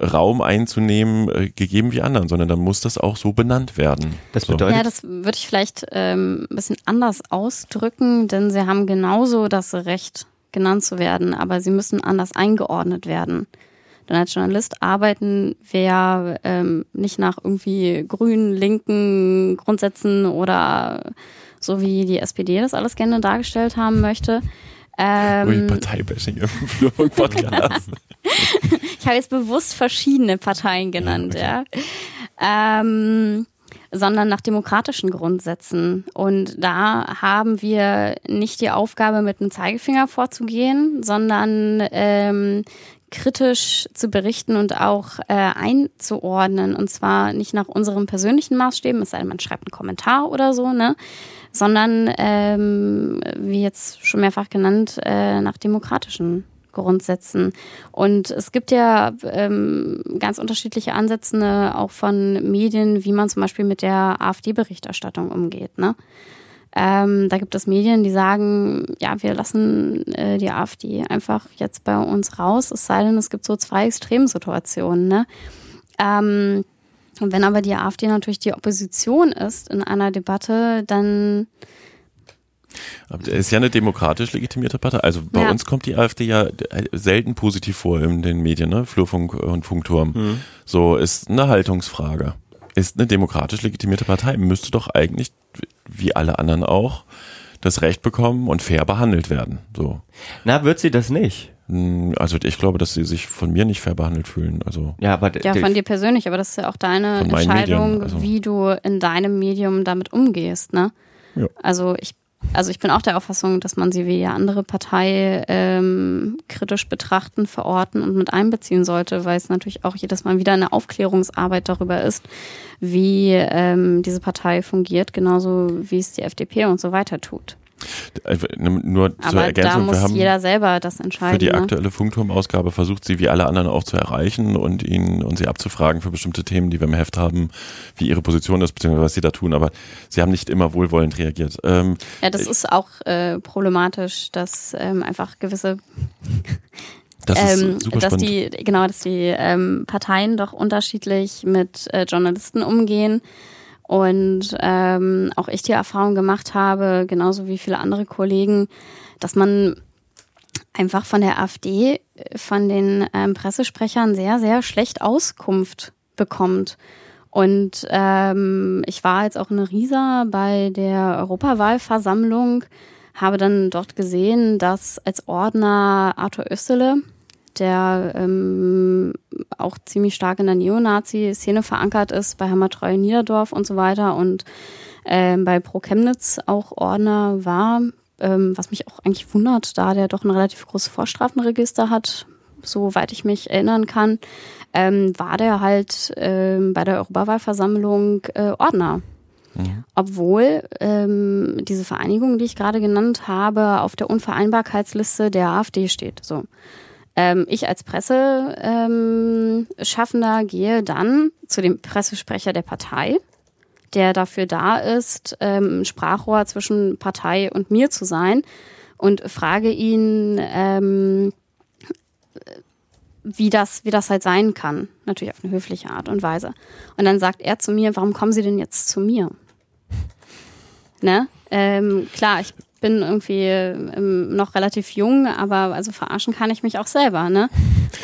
Raum einzunehmen, äh, gegeben wie anderen, sondern dann muss das auch so benannt werden.
Das bedeutet,
Ja, das würde ich vielleicht ähm, ein bisschen anders ausdrücken, denn sie haben genauso das Recht, genannt zu werden, aber sie müssen anders eingeordnet werden. Denn als Journalist arbeiten wir ja ähm, nicht nach irgendwie grünen, linken Grundsätzen oder so wie die SPD das alles gerne dargestellt haben möchte.
Ui,
Ähm,
Parteibashing im Flurfunk-Podcast.
ich habe jetzt bewusst verschiedene Parteien genannt, ja. Ähm, sondern nach demokratischen Grundsätzen. Und da haben wir nicht die Aufgabe, mit dem Zeigefinger vorzugehen, sondern ähm, kritisch zu berichten und auch äh, einzuordnen. Und zwar nicht nach unseren persönlichen Maßstäben, es sei denn, man schreibt einen Kommentar oder so, ne? Sondern ähm, wie jetzt schon mehrfach genannt, äh, nach demokratischen Grundsätzen. Und es gibt ja ähm, ganz unterschiedliche Ansätze ne, auch von Medien, wie man zum Beispiel mit der AfD-Berichterstattung umgeht. Ne? Ähm, da gibt es Medien, die sagen, ja, wir lassen äh, die AfD einfach jetzt bei uns raus, es sei denn, es gibt so zwei Extremsituationen. Ne? Ähm, und wenn aber die AfD natürlich die Opposition ist in einer Debatte, dann
Aber es ist ja eine demokratisch legitimierte Partei. Also bei
Ja.
uns kommt die AfD ja selten positiv vor in den Medien, ne? Flurfunk und Funkturm.
Mhm.
So ist eine Haltungsfrage. Ist eine demokratisch legitimierte Partei, müsste doch eigentlich, wie alle anderen auch, das Recht bekommen und fair behandelt werden. So.
na, wird sie das nicht?
Hm, Also ich glaube, dass sie sich von mir nicht fair behandelt fühlen. Also
Ja, aber
Ja, von dir persönlich, aber das ist ja auch deine Entscheidung,
Medien, also.
wie du in deinem Medium damit umgehst, ne?
Ja.
Also ich, also ich bin auch der Auffassung, dass man sie wie jede andere Partei ähm, kritisch betrachten, verorten und mit einbeziehen sollte, weil es natürlich auch jedes Mal wieder eine Aufklärungsarbeit darüber ist, wie ähm, diese Partei fungiert, genauso wie es die FDP und so weiter tut.
Äh, nur zur
Aber
Ergänzung,
da muss jeder selber das entscheiden.
für die
ne?
aktuelle Funkturmausgabe versucht sie wie alle anderen auch zu erreichen und ihn und sie abzufragen für bestimmte Themen, die wir im Heft haben, wie ihre Position ist, beziehungsweise was sie da tun, aber sie haben nicht immer wohlwollend reagiert. Ähm,
Ja, das ist auch äh, problematisch, dass ähm, einfach gewisse,
das ist
ähm,
super
dass
spannend.
die, genau, dass die ähm, Parteien doch unterschiedlich mit äh, Journalisten umgehen. Und ähm, auch ich die Erfahrung gemacht habe, genauso wie viele andere Kollegen, dass man einfach von der AfD, äh, von den ähm, Pressesprechern sehr, sehr schlecht Auskunft bekommt. Und ähm, ich war jetzt auch in Riesa bei der Europawahlversammlung, habe dann dort gesehen, dass als Ordner Arthur Östele, der ähm, auch ziemlich stark in der Neonazi-Szene verankert ist, bei Hammertreu Niederdorf und so weiter und ähm, bei Pro Chemnitz auch Ordner war, ähm, was mich auch eigentlich wundert, da der doch ein relativ großes Vorstrafenregister hat, soweit ich mich erinnern kann, ähm, war der halt ähm, bei der Europawahlversammlung äh, Ordner. Obwohl ähm, diese Vereinigung, die ich gerade genannt habe, auf der Unvereinbarkeitsliste der AfD steht. So. Ähm, ich als Presseschaffender ähm, gehe dann zu dem Pressesprecher der Partei, der dafür da ist, ähm, Sprachrohr zwischen Partei und mir zu sein und frage ihn, ähm, wie das, wie das halt sein kann. Natürlich auf eine höfliche Art und Weise. Und dann sagt er zu mir, warum kommen Sie denn jetzt zu mir? Ne? Ähm, klar, ich bin irgendwie ähm, noch relativ jung, aber also verarschen kann ich mich auch selber, ne?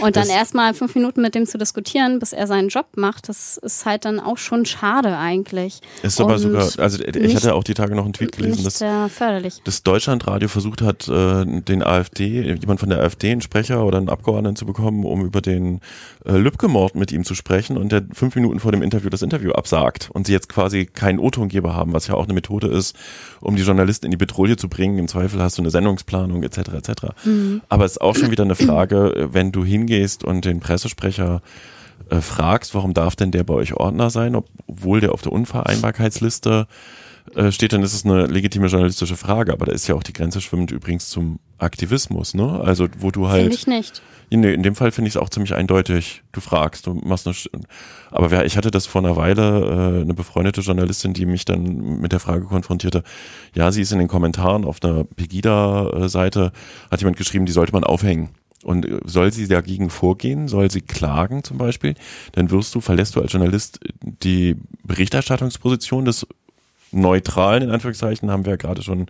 Und dann erstmal fünf Minuten mit dem zu diskutieren, bis er seinen Job macht, das ist halt dann auch schon schade eigentlich.
Ist aber
Und
sogar, also ich
nicht-
hatte auch die Tage noch einen Tweet gelesen, dass
sehr förderlich.
das Deutschlandradio versucht hat, äh, den AfD, jemand von der AfD, einen Sprecher oder einen Abgeordneten zu bekommen, um über den äh, Lübcke-Mord mit ihm zu sprechen und der fünf Minuten vor dem Interview das Interview absagt und sie jetzt quasi keinen O-Tongeber haben, was ja auch eine Methode ist, um die Journalisten in die Bedrohung zu bringen. Im Zweifel hast du eine Sendungsplanung etc. etc. Aber es ist auch schon wieder eine Frage, äh, wenn du hingehst und den Pressesprecher äh, fragst, warum darf denn der bei euch Ordner sein, obwohl der auf der Unvereinbarkeitsliste äh, steht, dann ist es eine legitime journalistische Frage, aber da ist ja auch die Grenze schwimmend übrigens zum Aktivismus, ne? Also wo du halt
Finde ich nicht.
Nee, in dem Fall finde ich es auch ziemlich eindeutig. Du fragst, du machst eine. Sch- Aber wer, ich hatte das vor einer Weile, äh, eine befreundete Journalistin, die mich dann mit der Frage konfrontierte. Ja, sie ist in den Kommentaren auf einer Pegida-Seite, hat jemand geschrieben, die sollte man aufhängen. Und äh, soll sie dagegen vorgehen, soll sie klagen zum Beispiel, dann wirst du, verlässt du als Journalist die Berichterstattungsposition des neutralen, in Anführungszeichen, haben wir ja gerade schon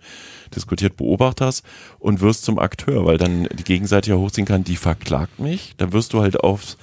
diskutiert, Beobachters und wirst zum Akteur, weil dann die Gegenseite ja hochziehen kann, die verklagt mich, dann wirst du halt aufs,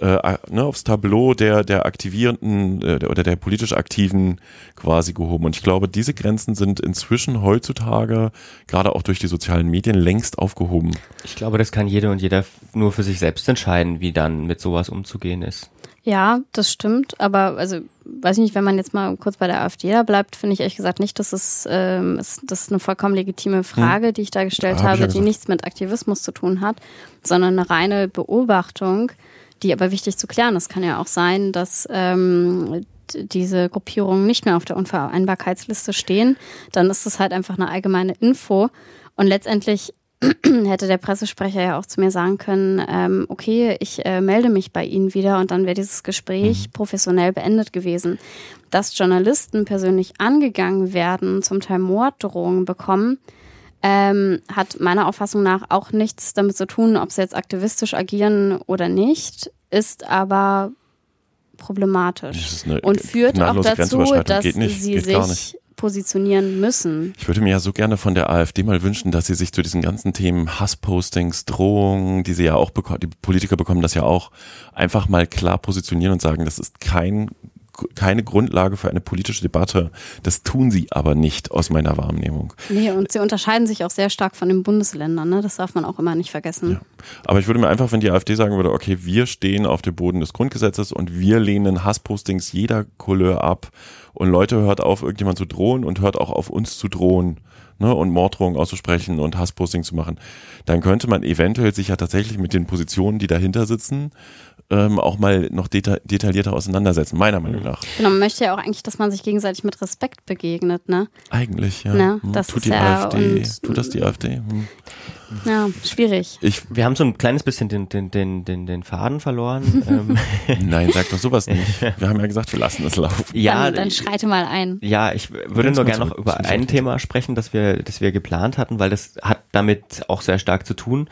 äh, ne, aufs Tableau der, der aktivierenden äh, oder der politisch Aktiven quasi gehoben. Und ich glaube, diese Grenzen sind inzwischen heutzutage, gerade auch durch die sozialen Medien, längst aufgehoben.
Ich glaube, das kann jede und jeder nur für sich selbst entscheiden, wie dann mit sowas umzugehen ist.
Ja, das stimmt, aber also weiß ich nicht, wenn man jetzt mal kurz bei der AfD da bleibt, finde ich ehrlich gesagt nicht, dass es ähm, ist, das ist eine vollkommen legitime Frage, die ich da gestellt
Hm. Ja
habe, die
gesagt.
nichts mit Aktivismus zu tun hat, sondern eine reine Beobachtung, die aber wichtig zu klären ist. Kann ja auch sein, dass ähm, diese Gruppierungen nicht mehr auf der Unvereinbarkeitsliste stehen. Dann ist es halt einfach eine allgemeine Info und letztendlich hätte der Pressesprecher ja auch zu mir sagen können, ähm, okay, ich äh, melde mich bei Ihnen wieder und dann wäre dieses Gespräch professionell beendet gewesen. Dass Journalisten persönlich angegangen werden, zum Teil Morddrohungen bekommen, ähm, hat meiner Auffassung nach auch nichts damit zu tun, ob sie jetzt aktivistisch agieren oder nicht, ist aber problematisch und führt auch dazu, dass sie sich positionieren müssen.
Ich würde mir ja so gerne von der AfD mal wünschen, dass sie sich zu diesen ganzen Themen Hasspostings, Drohungen, die sie ja auch bekommen, die Politiker bekommen das ja auch, einfach mal klar positionieren und sagen, das ist kein keine Grundlage für eine politische Debatte. Das tun sie aber nicht aus meiner Wahrnehmung.
Nee, und sie unterscheiden sich auch sehr stark von den Bundesländern, ne? Das darf man auch immer nicht vergessen.
Aber ich würde mir einfach, wenn die AfD sagen würde, okay, wir stehen auf dem Boden des Grundgesetzes und wir lehnen Hasspostings jeder Couleur ab und Leute hört auf, irgendjemand zu drohen und hört auch auf uns zu drohen ne, und Morddrohungen auszusprechen und Hassposting zu machen, dann könnte man eventuell sich ja tatsächlich mit den Positionen, die dahinter sitzen, ähm, auch mal noch deta detaillierter auseinandersetzen, meiner Meinung mhm. nach.
Genau, man möchte ja auch eigentlich, dass man sich gegenseitig mit Respekt begegnet, ne?
Eigentlich, ja.
Ne? Das
tut
ist
die
ja
AfD, tut das die AfD? Hm.
Ja, schwierig.
Ich, wir haben so ein kleines bisschen den, den, den, den, den Faden verloren. Ähm.
Nein, sag doch sowas nicht. Wir haben ja gesagt, wir lassen es laufen.
Ja,
dann, dann schreite mal ein.
Ja, ich würde nur gerne noch über ein Thema sprechen, das wir, das wir geplant hatten, weil das hat damit auch sehr stark zu tun.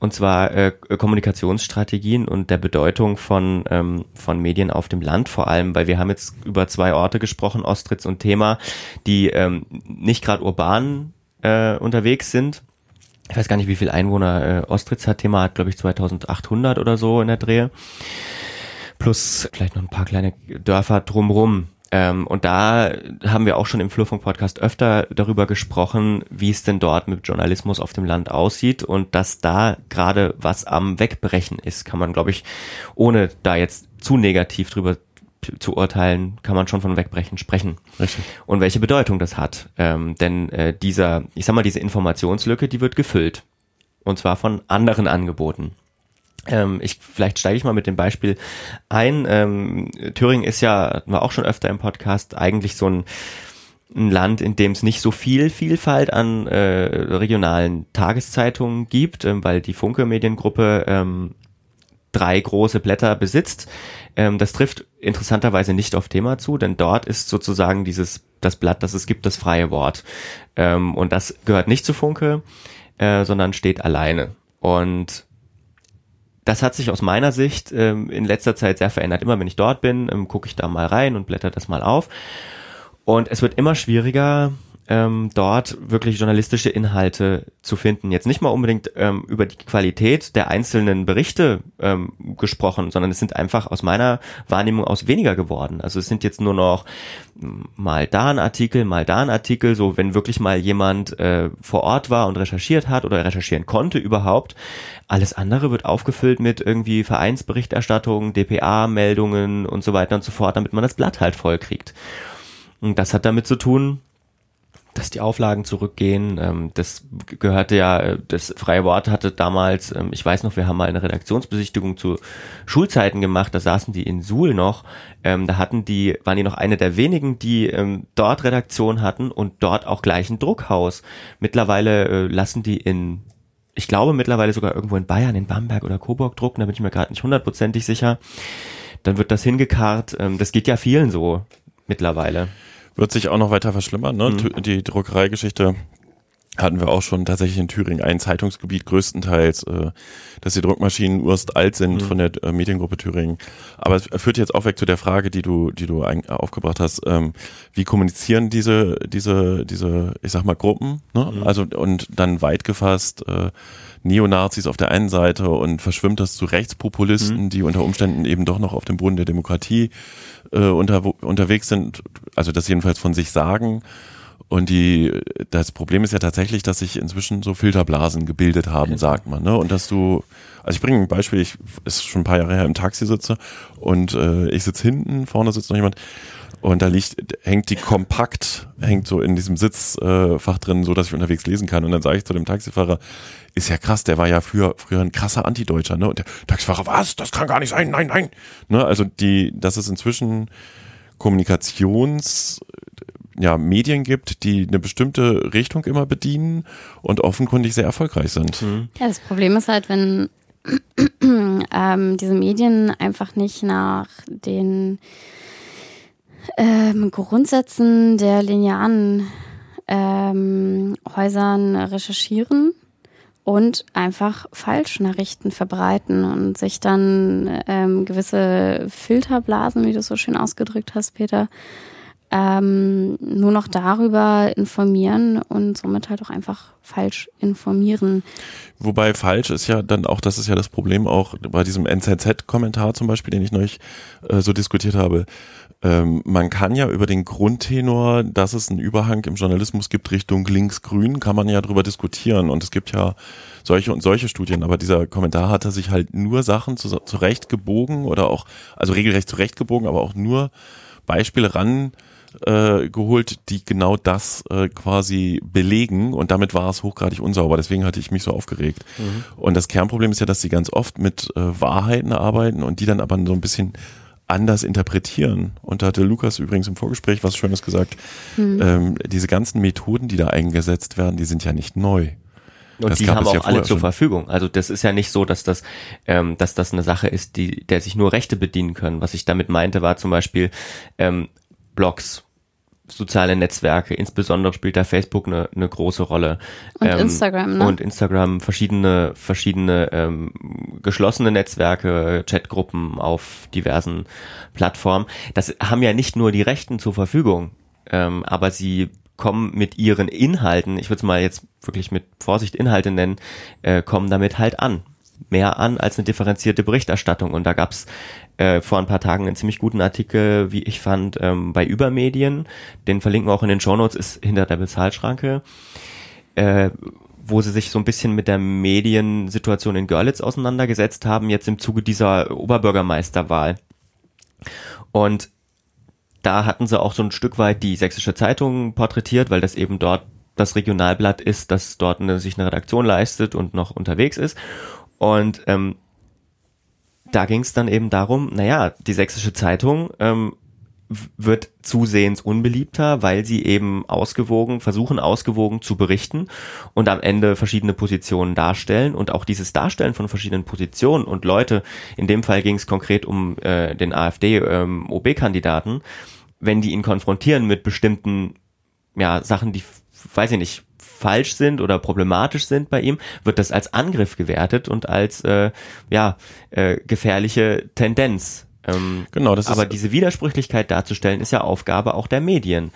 Und zwar äh, Kommunikationsstrategien und der Bedeutung von, ähm, von Medien auf dem Land vor allem, weil wir haben jetzt über zwei Orte gesprochen, Ostritz und Thema, die ähm, nicht gerade urban äh, unterwegs sind ich weiß gar nicht, wie viel Einwohner äh, Ostritz hat. Thema hat, glaube ich, 2800 oder so in der Drehe. Plus vielleicht noch ein paar kleine Dörfer drumrum. Ähm, und da haben wir auch schon im Flurfunk-Podcast öfter darüber gesprochen, wie es denn dort mit Journalismus auf dem Land aussieht und dass da gerade was am Wegbrechen ist, kann man, glaube ich, ohne da jetzt zu negativ drüber zu urteilen, kann man schon von Wegbrechen sprechen.
Richtig.
Und welche Bedeutung das hat. Ähm, denn äh, dieser, ich sag mal, diese Informationslücke, die wird gefüllt. Und zwar von anderen Angeboten. Ähm, ich, vielleicht steige ich mal mit dem Beispiel ein. Ähm, Thüringen ist ja, wir auch schon öfter im Podcast, eigentlich so ein, ein Land, in dem es nicht so viel Vielfalt an äh, regionalen Tageszeitungen gibt, ähm, weil die Funke Mediengruppe ähm, drei große Blätter besitzt. Ähm, das trifft interessanterweise nicht auf Thema zu, denn dort ist sozusagen dieses das Blatt, das es gibt, das freie Wort. Ähm, und das gehört nicht zu Funke, äh, sondern steht alleine. Und das hat sich aus meiner Sicht ähm, in letzter Zeit sehr verändert. Immer wenn ich dort bin, ähm, gucke ich da mal rein und blätter das mal auf. Und es wird immer schwieriger, ähm, dort wirklich journalistische Inhalte zu finden. Jetzt nicht mal unbedingt ähm, über die Qualität der einzelnen Berichte ähm, gesprochen, sondern es sind einfach aus meiner Wahrnehmung aus weniger geworden. Also es sind jetzt nur noch mal da ein Artikel, mal da ein Artikel, so wenn wirklich mal jemand äh, vor Ort war und recherchiert hat oder recherchieren konnte überhaupt. Alles andere wird aufgefüllt mit irgendwie Vereinsberichterstattung, DPA-Meldungen und so weiter und so fort, damit man das Blatt halt voll kriegt. Und das hat damit zu tun, dass die Auflagen zurückgehen. Ähm, das gehörte ja, äh, das Freie Wort hatte damals, ähm, ich weiß noch, wir haben mal eine Redaktionsbesichtigung zu Schulzeiten gemacht, da saßen die in Suhl noch, ähm, da hatten die, waren die noch eine der wenigen, die ähm, dort Redaktion hatten und dort auch gleich ein Druckhaus. Mittlerweile äh, lassen die in ich glaube mittlerweile sogar irgendwo in Bayern, in Bamberg oder Coburg drucken, da bin ich mir gerade nicht hundertprozentig sicher. Dann wird das hingekarrt. Ähm, das geht ja vielen so mittlerweile
wird sich auch noch weiter verschlimmern. Ne? Mhm. Die Druckereigeschichte hatten wir auch schon tatsächlich in Thüringen ein Zeitungsgebiet größtenteils, äh, dass die Druckmaschinen urst alt sind mhm. von der äh, Mediengruppe Thüringen. Aber es führt jetzt auch weg zu der Frage, die du, die du ein, aufgebracht hast. Ähm, wie kommunizieren diese, diese, diese, ich sag mal Gruppen? Ne? Mhm. Also und dann weit gefasst. Äh, Neonazis auf der einen Seite und verschwimmt das zu Rechtspopulisten, mhm. die unter Umständen eben doch noch auf dem Boden der Demokratie äh, unter, unterwegs sind, also das jedenfalls von sich sagen. Und die, das Problem ist ja tatsächlich, dass sich inzwischen so Filterblasen gebildet haben, sagt man. Ne? Und dass du, also ich bringe ein Beispiel, ich ist schon ein paar Jahre her im Taxi sitze und äh, ich sitze hinten, vorne sitzt noch jemand und da liegt, hängt die kompakt, hängt so in diesem Sitzfach drin, so dass ich unterwegs lesen kann. Und dann sage ich zu dem Taxifahrer, ist ja krass, der war ja früher, früher ein krasser Antideutscher, ne? Und der Taxifahrer, was? Das kann gar nicht sein, nein, nein. Ne? Also die, dass es inzwischen Kommunikations, ja, Medien gibt, die eine bestimmte Richtung immer bedienen und offenkundig sehr erfolgreich sind.
Mhm. Ja, das Problem ist halt, wenn ähm, diese Medien einfach nicht nach den ähm, Grundsätzen der linearen ähm, Häusern recherchieren und einfach Falschnachrichten verbreiten und sich dann ähm, gewisse Filterblasen, wie du so schön ausgedrückt hast, Peter, ähm, nur noch darüber informieren und somit halt auch einfach falsch informieren.
Wobei falsch ist ja dann auch, das ist ja das Problem auch bei diesem NZZ-Kommentar zum Beispiel, den ich neulich äh, so diskutiert habe ähm, man kann ja über den Grundtenor, dass es einen Überhang im Journalismus gibt Richtung links-grün, kann man ja drüber diskutieren. Und es gibt ja solche und solche Studien. Aber dieser Kommentar hatte sich halt nur Sachen zu, zurechtgebogen oder auch, also regelrecht zurechtgebogen, aber auch nur Beispiele ran äh, geholt, die genau das äh, quasi belegen und damit war es hochgradig unsauber. Deswegen hatte ich mich so aufgeregt. Mhm. Und das Kernproblem ist ja, dass sie ganz oft mit äh, Wahrheiten arbeiten und die dann aber so ein bisschen anders interpretieren. Und da hatte Lukas übrigens im Vorgespräch was Schönes gesagt. Mhm. Ähm, diese ganzen Methoden, die da eingesetzt werden, die sind ja nicht neu.
Und das die haben auch ja alle zur Verfügung. Also das ist ja nicht so, dass das, ähm, dass das eine Sache ist, die, der sich nur Rechte bedienen können. Was ich damit meinte, war zum Beispiel ähm, Blogs, soziale Netzwerke, insbesondere spielt da Facebook eine, eine große Rolle.
Und ähm, Instagram, ne?
Und Instagram, verschiedene, verschiedene ähm, geschlossene Netzwerke, Chatgruppen auf diversen Plattformen. Das haben ja nicht nur die Rechten zur Verfügung, ähm, aber sie kommen mit ihren Inhalten, ich würde es mal jetzt wirklich mit Vorsicht Inhalte nennen, äh, kommen damit halt an. Mehr an als eine differenzierte Berichterstattung. Und da gab's äh, vor ein paar Tagen einen ziemlich guten Artikel, wie ich fand, ähm, bei Übermedien. Den verlinken wir auch in den Shownotes, ist hinter der Bezahlschranke. Äh, wo sie sich so ein bisschen mit der Mediensituation in Görlitz auseinandergesetzt haben, jetzt im Zuge dieser Oberbürgermeisterwahl. Und da hatten sie auch so ein Stück weit die Sächsische Zeitung porträtiert, weil das eben dort das Regionalblatt ist, das dort eine, sich eine Redaktion leistet und noch unterwegs ist. Und ähm, da ging es dann eben darum, naja, die Sächsische Zeitung ähm, wird zusehends unbeliebter, weil sie eben ausgewogen, versuchen ausgewogen zu berichten und am Ende verschiedene Positionen darstellen. Und auch dieses Darstellen von verschiedenen Positionen und Leute, in dem Fall ging es konkret um äh, den AfD-OB-Kandidaten, ähm, wenn die ihn konfrontieren mit bestimmten ja, Sachen, die, weiß ich nicht, falsch sind oder problematisch sind bei ihm, wird das als Angriff gewertet und als äh, ja äh, gefährliche Tendenz. Ähm, genau, das ist aber diese Widersprüchlichkeit darzustellen, ist ja Aufgabe auch der Medien.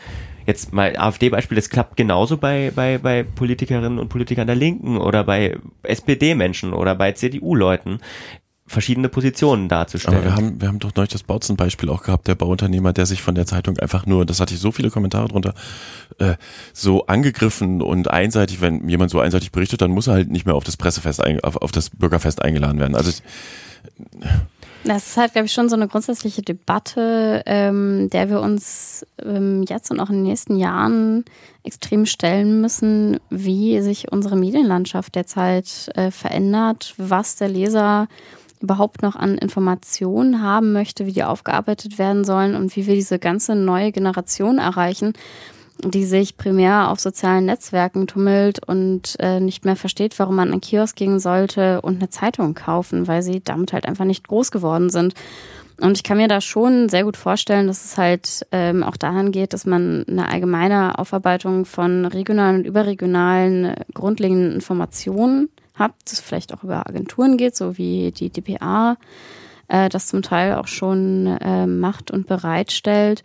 Jetzt mal AfD-Beispiel, das klappt genauso bei, bei, bei Politikerinnen und Politikern der Linken oder bei SPD-Menschen oder bei CDU-Leuten verschiedene Positionen darzustellen.
Aber wir haben, wir haben doch neulich das Bautzen-Beispiel auch gehabt, der Bauunternehmer, der sich von der Zeitung einfach nur, das hatte ich so viele Kommentare drunter, äh, so angegriffen und einseitig, wenn jemand so einseitig berichtet, dann muss er halt nicht mehr auf das Pressefest, auf, auf das Bürgerfest eingeladen werden. Also
das ist halt, glaube ich, schon so eine grundsätzliche Debatte, ähm, der wir uns ähm, jetzt und auch in den nächsten Jahren extrem stellen müssen, wie sich unsere Medienlandschaft derzeit äh, verändert, was der Leser überhaupt noch an Informationen haben möchte, wie die aufgearbeitet werden sollen und wie wir diese ganze neue Generation erreichen, die sich primär auf sozialen Netzwerken tummelt und äh, nicht mehr versteht, warum man an Kiosk gehen sollte und eine Zeitung kaufen, weil sie damit halt einfach nicht groß geworden sind. Und ich kann mir da schon sehr gut vorstellen, dass es halt ähm, auch dahin geht, dass man eine allgemeine Aufarbeitung von regionalen und überregionalen äh, grundlegenden Informationen habt, das vielleicht auch über Agenturen geht, so wie die DPA äh, das zum Teil auch schon äh, macht und bereitstellt.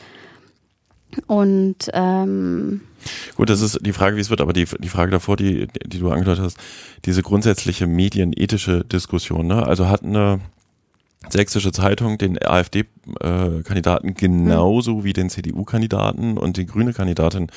Und ähm,
Gut, das ist die Frage, wie es wird, aber die, die Frage davor, die, die du angedeutet hast, diese grundsätzliche medienethische Diskussion, ne? Also hat eine sächsische Zeitung den AfD-Kandidaten äh, genauso hm. wie den CDU-Kandidaten und die grüne Kandidatin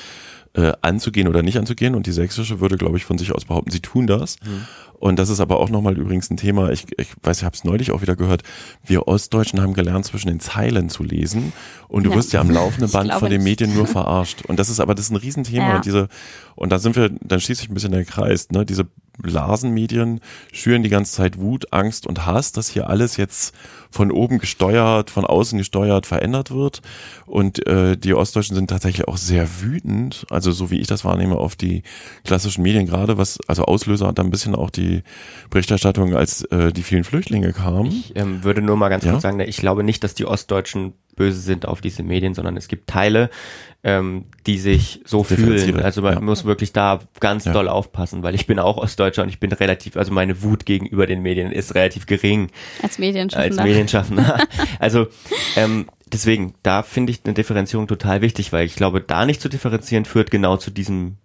äh, anzugehen oder nicht anzugehen. Und die sächsische würde, glaube ich, von sich aus behaupten, sie tun das. Mhm. Und das ist aber auch nochmal übrigens ein Thema, ich, ich weiß, ich habe es neulich auch wieder gehört, wir Ostdeutschen haben gelernt, zwischen den Zeilen zu lesen und du ja. wirst ja am laufenden Band von den Medien nur verarscht. Und das ist aber, das ist ein Riesenthema ja. und diese, und da sind wir, dann schließt sich ein bisschen der Kreis, ne, diese Blasenmedien schüren die ganze Zeit Wut, Angst und Hass, dass hier alles jetzt von oben gesteuert, von außen gesteuert verändert wird. Und äh, die Ostdeutschen sind tatsächlich auch sehr wütend, also so wie ich das wahrnehme, auf die klassischen Medien gerade, was also Auslöser hat dann ein bisschen auch die Berichterstattung, als äh, die vielen Flüchtlinge kamen.
Ich ähm, würde nur mal ganz ja? kurz sagen, ich glaube nicht, dass die Ostdeutschen böse sind auf diese Medien, sondern es gibt Teile, ähm, die sich so fühlen. Also man ja. muss wirklich da ganz ja. doll aufpassen, weil ich bin auch Ostdeutscher und ich bin relativ, also meine Wut gegenüber den Medien ist relativ gering.
Als Medienschaffender.
Als Medienschaffender. also ähm, deswegen, da finde ich eine Differenzierung total wichtig, weil ich glaube, da nicht zu differenzieren führt genau zu diesem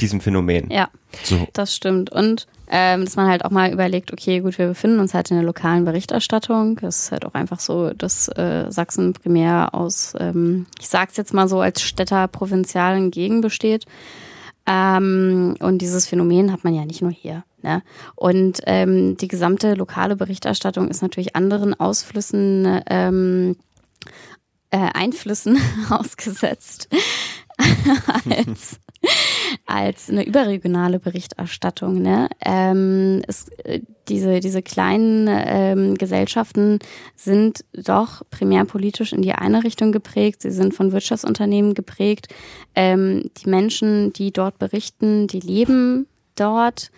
diesem Phänomen.
Ja, so. das stimmt. Und ähm, dass man halt auch mal überlegt, okay, gut, wir befinden uns halt in der lokalen Berichterstattung. Es ist halt auch einfach so, dass äh, Sachsen primär aus, ähm, ich sag's jetzt mal so, als Städter provinzialen Gegend besteht. Ähm, und dieses Phänomen hat man ja nicht nur hier. Ne? Und ähm, die gesamte lokale Berichterstattung ist natürlich anderen Ausflüssen ähm, äh, Einflüssen ausgesetzt als, als eine überregionale Berichterstattung. Ne? Ähm, es, äh, diese, diese kleinen ähm, Gesellschaften sind doch primär politisch in die eine Richtung geprägt. Sie sind von Wirtschaftsunternehmen geprägt. Ähm, die Menschen, die dort berichten, die leben dort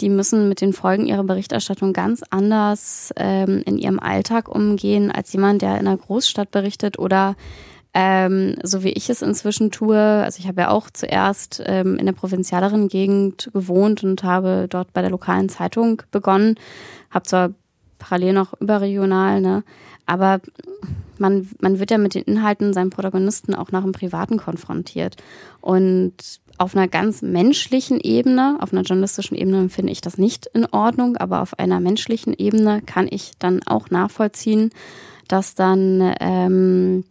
die müssen mit den Folgen ihrer Berichterstattung ganz anders ähm, in ihrem Alltag umgehen als jemand, der in einer Großstadt berichtet oder ähm, so wie ich es inzwischen tue. Also ich habe ja auch zuerst ähm, in der provinzialeren Gegend gewohnt und habe dort bei der lokalen Zeitung begonnen. Habe zwar parallel noch überregional, ne? Aber man, man wird ja mit den Inhalten seinen Protagonisten auch nach dem Privaten konfrontiert. Und auf einer ganz menschlichen Ebene, auf einer journalistischen Ebene finde ich das nicht in Ordnung, aber auf einer menschlichen Ebene kann ich dann auch nachvollziehen, dass dann ähm,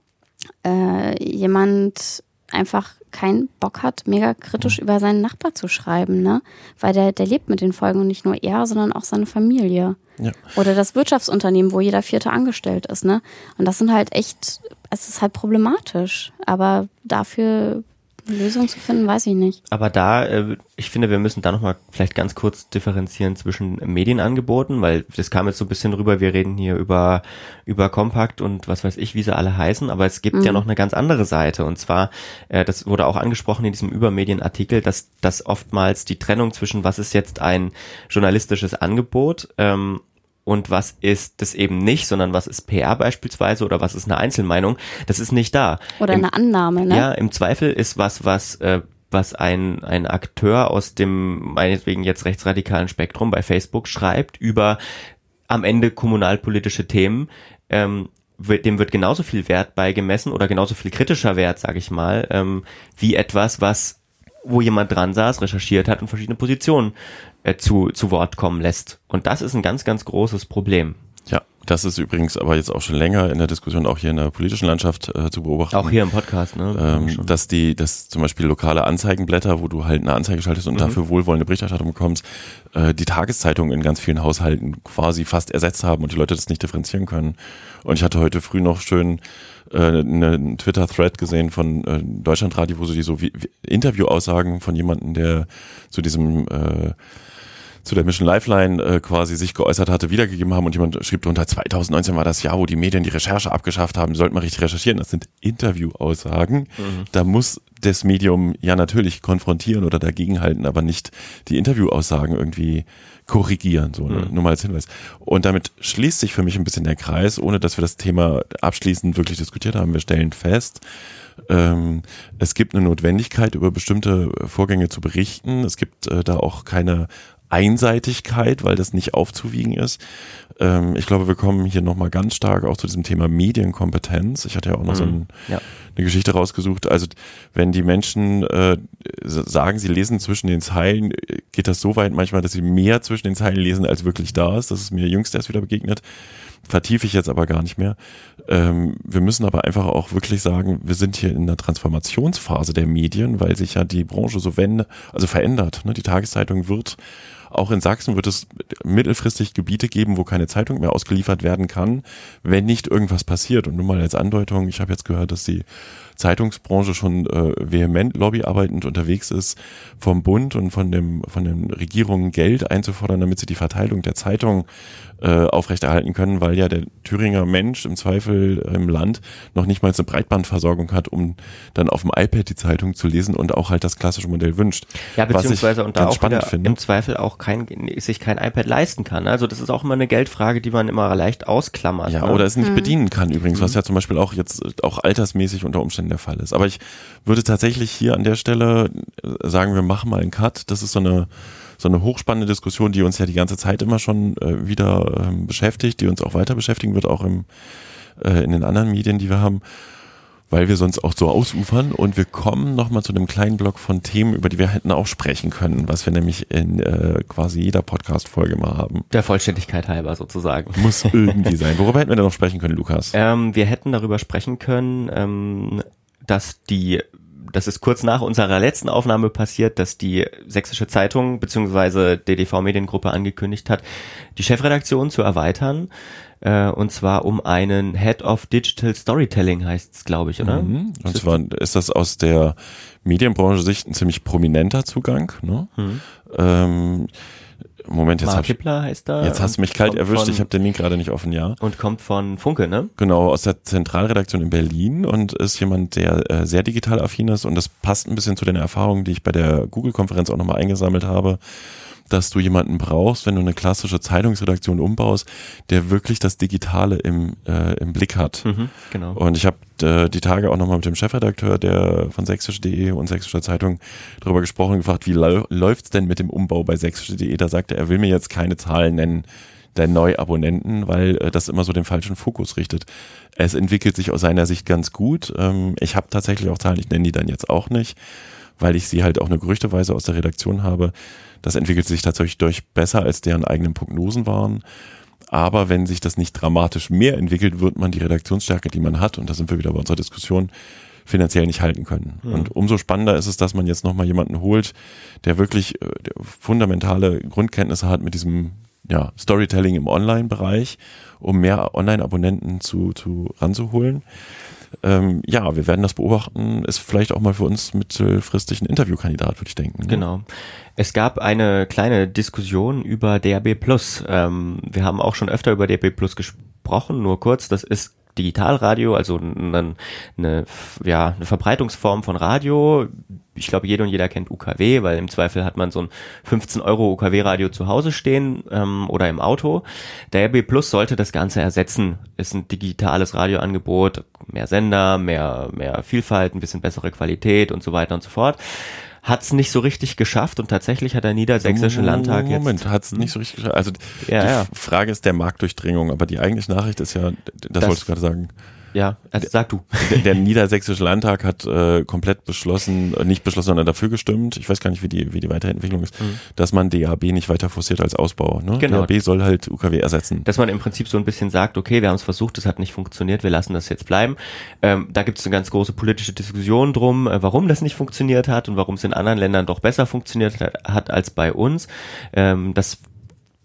äh, jemand einfach keinen Bock hat, mega kritisch über seinen Nachbar zu schreiben, ne? Weil der, der lebt mit den Folgen und nicht nur er, sondern auch seine Familie. Ja. Oder das Wirtschaftsunternehmen, wo jeder Vierte angestellt ist, ne? Und das sind halt echt, es ist halt problematisch. Aber dafür Lösung zu finden, weiß ich nicht.
Aber da, äh, ich finde, wir müssen da nochmal vielleicht ganz kurz differenzieren zwischen Medienangeboten, weil das kam jetzt so ein bisschen rüber, wir reden hier über, über Kompakt und was weiß ich, wie sie alle heißen, aber es gibt mhm. ja noch eine ganz andere Seite und zwar, äh, das wurde auch angesprochen in diesem Übermedienartikel, dass, dass oftmals die Trennung zwischen was ist jetzt ein journalistisches Angebot ähm, und was ist das eben nicht, sondern was ist PR beispielsweise oder was ist eine Einzelmeinung, das ist nicht da.
Oder Im, eine Annahme, ne?
Ja, im Zweifel ist was, was äh, was ein, ein Akteur aus dem, meinetwegen jetzt rechtsradikalen Spektrum bei Facebook schreibt über am Ende kommunalpolitische Themen, ähm, dem wird genauso viel Wert beigemessen oder genauso viel kritischer Wert, sage ich mal, ähm, wie etwas, was wo jemand dran saß, recherchiert hat und verschiedene Positionen äh, zu, zu Wort kommen lässt. Und das ist ein ganz, ganz großes Problem.
Ja, das ist übrigens aber jetzt auch schon länger in der Diskussion, auch hier in der politischen Landschaft äh, zu beobachten.
Auch hier im Podcast, ne?
Ähm, dass die, dass zum Beispiel lokale Anzeigenblätter, wo du halt eine Anzeige schaltest und mhm. dafür wohlwollende Berichterstattung bekommst, äh, die Tageszeitungen in ganz vielen Haushalten quasi fast ersetzt haben und die Leute das nicht differenzieren können. Und ich hatte heute früh noch schön äh, einen Twitter-Thread gesehen von äh, Deutschlandradio, wo sie die so wie, wie Interviewaussagen von jemandem, der zu diesem äh, zu der Mission Lifeline äh, quasi sich geäußert hatte, wiedergegeben haben und jemand schrieb drunter, 2019 war das Jahr, wo die Medien die Recherche abgeschafft haben, sollte man richtig recherchieren. Das sind Interviewaussagen. Mhm. Da muss das Medium ja natürlich konfrontieren oder dagegenhalten, aber nicht die Interviewaussagen irgendwie korrigieren, so ne? mhm. nur mal als Hinweis. Und damit schließt sich für mich ein bisschen der Kreis, ohne dass wir das Thema abschließend wirklich diskutiert haben. Wir stellen fest, ähm, es gibt eine Notwendigkeit, über bestimmte Vorgänge zu berichten. Es gibt äh, da auch keine Einseitigkeit, weil das nicht aufzuwiegen ist. Ähm, ich glaube, wir kommen hier nochmal ganz stark auch zu diesem Thema Medienkompetenz. Ich hatte ja auch noch mhm. so ein, ja. eine Geschichte rausgesucht. Also wenn die Menschen äh, sagen, sie lesen zwischen den Zeilen, geht das so weit manchmal, dass sie mehr zwischen den Zeilen lesen, als wirklich da ist. Das ist mir jüngst erst wieder begegnet. Vertiefe ich jetzt aber gar nicht mehr. Ähm, wir müssen aber einfach auch wirklich sagen, wir sind hier in einer Transformationsphase der Medien, weil sich ja die Branche so wende, also verändert. Ne? Die Tageszeitung wird auch in Sachsen wird es mittelfristig Gebiete geben, wo keine Zeitung mehr ausgeliefert werden kann, wenn nicht irgendwas passiert. Und nur mal als Andeutung, ich habe jetzt gehört, dass die Zeitungsbranche schon äh, vehement lobbyarbeitend unterwegs ist, vom Bund und von dem von den Regierungen Geld einzufordern, damit sie die Verteilung der Zeitung äh, aufrechterhalten können, weil ja der Thüringer Mensch im Zweifel im Land noch nicht mal eine Breitbandversorgung hat, um dann auf dem iPad die Zeitung zu lesen und auch halt das klassische Modell wünscht.
Ja, beziehungsweise und da auch im Zweifel auch kein, sich kein iPad leisten kann. Also das ist auch immer eine Geldfrage, die man immer leicht ausklammert.
Ja, ne? oder es nicht mhm. bedienen kann übrigens, was mhm. ja zum Beispiel auch jetzt auch altersmäßig unter Umständen der Fall ist. Aber ich würde tatsächlich hier an der Stelle sagen, wir machen mal einen Cut. Das ist so eine so eine hochspannende Diskussion, die uns ja die ganze Zeit immer schon äh, wieder ähm, beschäftigt, die uns auch weiter beschäftigen wird, auch im, äh, in den anderen Medien, die wir haben, weil wir sonst auch so ausufern. Und wir kommen nochmal zu einem kleinen Block von Themen, über die wir hätten auch sprechen können, was wir nämlich in äh, quasi jeder Podcast-Folge mal haben.
Der Vollständigkeit halber sozusagen.
Muss irgendwie sein. Worüber hätten wir denn noch sprechen können, Lukas?
Ähm, wir hätten darüber sprechen können, ähm, dass die das ist kurz nach unserer letzten Aufnahme passiert, dass die Sächsische Zeitung bzw. DDV Mediengruppe angekündigt hat, die Chefredaktion zu erweitern. Äh, und zwar um einen Head of Digital Storytelling heißt es, glaube ich, oder?
Mhm. Und zwar ist das aus der Medienbranche Sicht ein ziemlich prominenter Zugang. Ne? Mhm. Ähm, Moment, jetzt,
Mark Hippler heißt da.
Jetzt hast du mich kalt erwischt, von, ich habe den Link gerade nicht offen, ja.
Und kommt von Funke, ne?
Genau, aus der Zentralredaktion in Berlin und ist jemand, der äh, sehr digital affin ist und das passt ein bisschen zu den Erfahrungen, die ich bei der Google-Konferenz auch nochmal eingesammelt habe dass du jemanden brauchst, wenn du eine klassische Zeitungsredaktion umbaust, der wirklich das Digitale im, äh, im Blick hat. Mhm, genau. Und ich habe äh, die Tage auch nochmal mit dem Chefredakteur der von sächsisch.de und sächsischer Zeitung darüber gesprochen und gefragt, wie läuft's denn mit dem Umbau bei sächsisch.de? Da sagte er, er will mir jetzt keine Zahlen nennen der Neuabonnenten, weil äh, das immer so den falschen Fokus richtet. Es entwickelt sich aus seiner Sicht ganz gut. Ähm, ich habe tatsächlich auch Zahlen, ich nenne die dann jetzt auch nicht, weil ich sie halt auch eine Gerüchteweise aus der Redaktion habe. Das entwickelt sich tatsächlich durch besser, als deren eigenen Prognosen waren. Aber wenn sich das nicht dramatisch mehr entwickelt, wird man die Redaktionsstärke, die man hat, und da sind wir wieder bei unserer Diskussion, finanziell nicht halten können. Mhm. Und umso spannender ist es, dass man jetzt nochmal jemanden holt, der wirklich äh, der fundamentale Grundkenntnisse hat mit diesem ja, Storytelling im Online-Bereich, um mehr Online-Abonnenten zu, zu ranzuholen ähm, ja, wir werden das beobachten. Ist vielleicht auch mal für uns mittelfristig ein Interviewkandidat, würde ich denken. Ne?
Genau. Es gab eine kleine Diskussion über DAB Plus. Ähm, wir haben auch schon öfter über DAB Plus gesprochen, nur kurz. Das ist Digitalradio, also eine, eine, ja, eine Verbreitungsform von Radio. Ich glaube, jeder und jeder kennt UKW, weil im Zweifel hat man so ein 15 Euro UKW-Radio zu Hause stehen ähm, oder im Auto. Der RB Plus sollte das Ganze ersetzen. Ist ein digitales Radioangebot, mehr Sender, mehr, mehr Vielfalt, ein bisschen bessere Qualität und so weiter und so fort hat es nicht so richtig geschafft und tatsächlich hat der Niedersächsische Landtag
Moment, jetzt. Moment, hat es nicht so richtig geschafft. Also ja, die ja. Frage ist der Marktdurchdringung, aber die eigentliche Nachricht ist ja, das, das wolltest du gerade sagen.
Ja, also sag du.
Der, der Niedersächsische Landtag hat äh, komplett beschlossen, äh, nicht beschlossen, sondern dafür gestimmt, ich weiß gar nicht, wie die, wie die Weiterentwicklung ist, mhm. dass man DAB nicht weiter forciert als Ausbau. Ne? Genau. DAB soll halt UKW ersetzen.
Dass man im Prinzip so ein bisschen sagt, okay, wir haben es versucht, es hat nicht funktioniert, wir lassen das jetzt bleiben. Ähm, da gibt es eine ganz große politische Diskussion drum, äh, warum das nicht funktioniert hat und warum es in anderen Ländern doch besser funktioniert hat, hat als bei uns. Ähm, das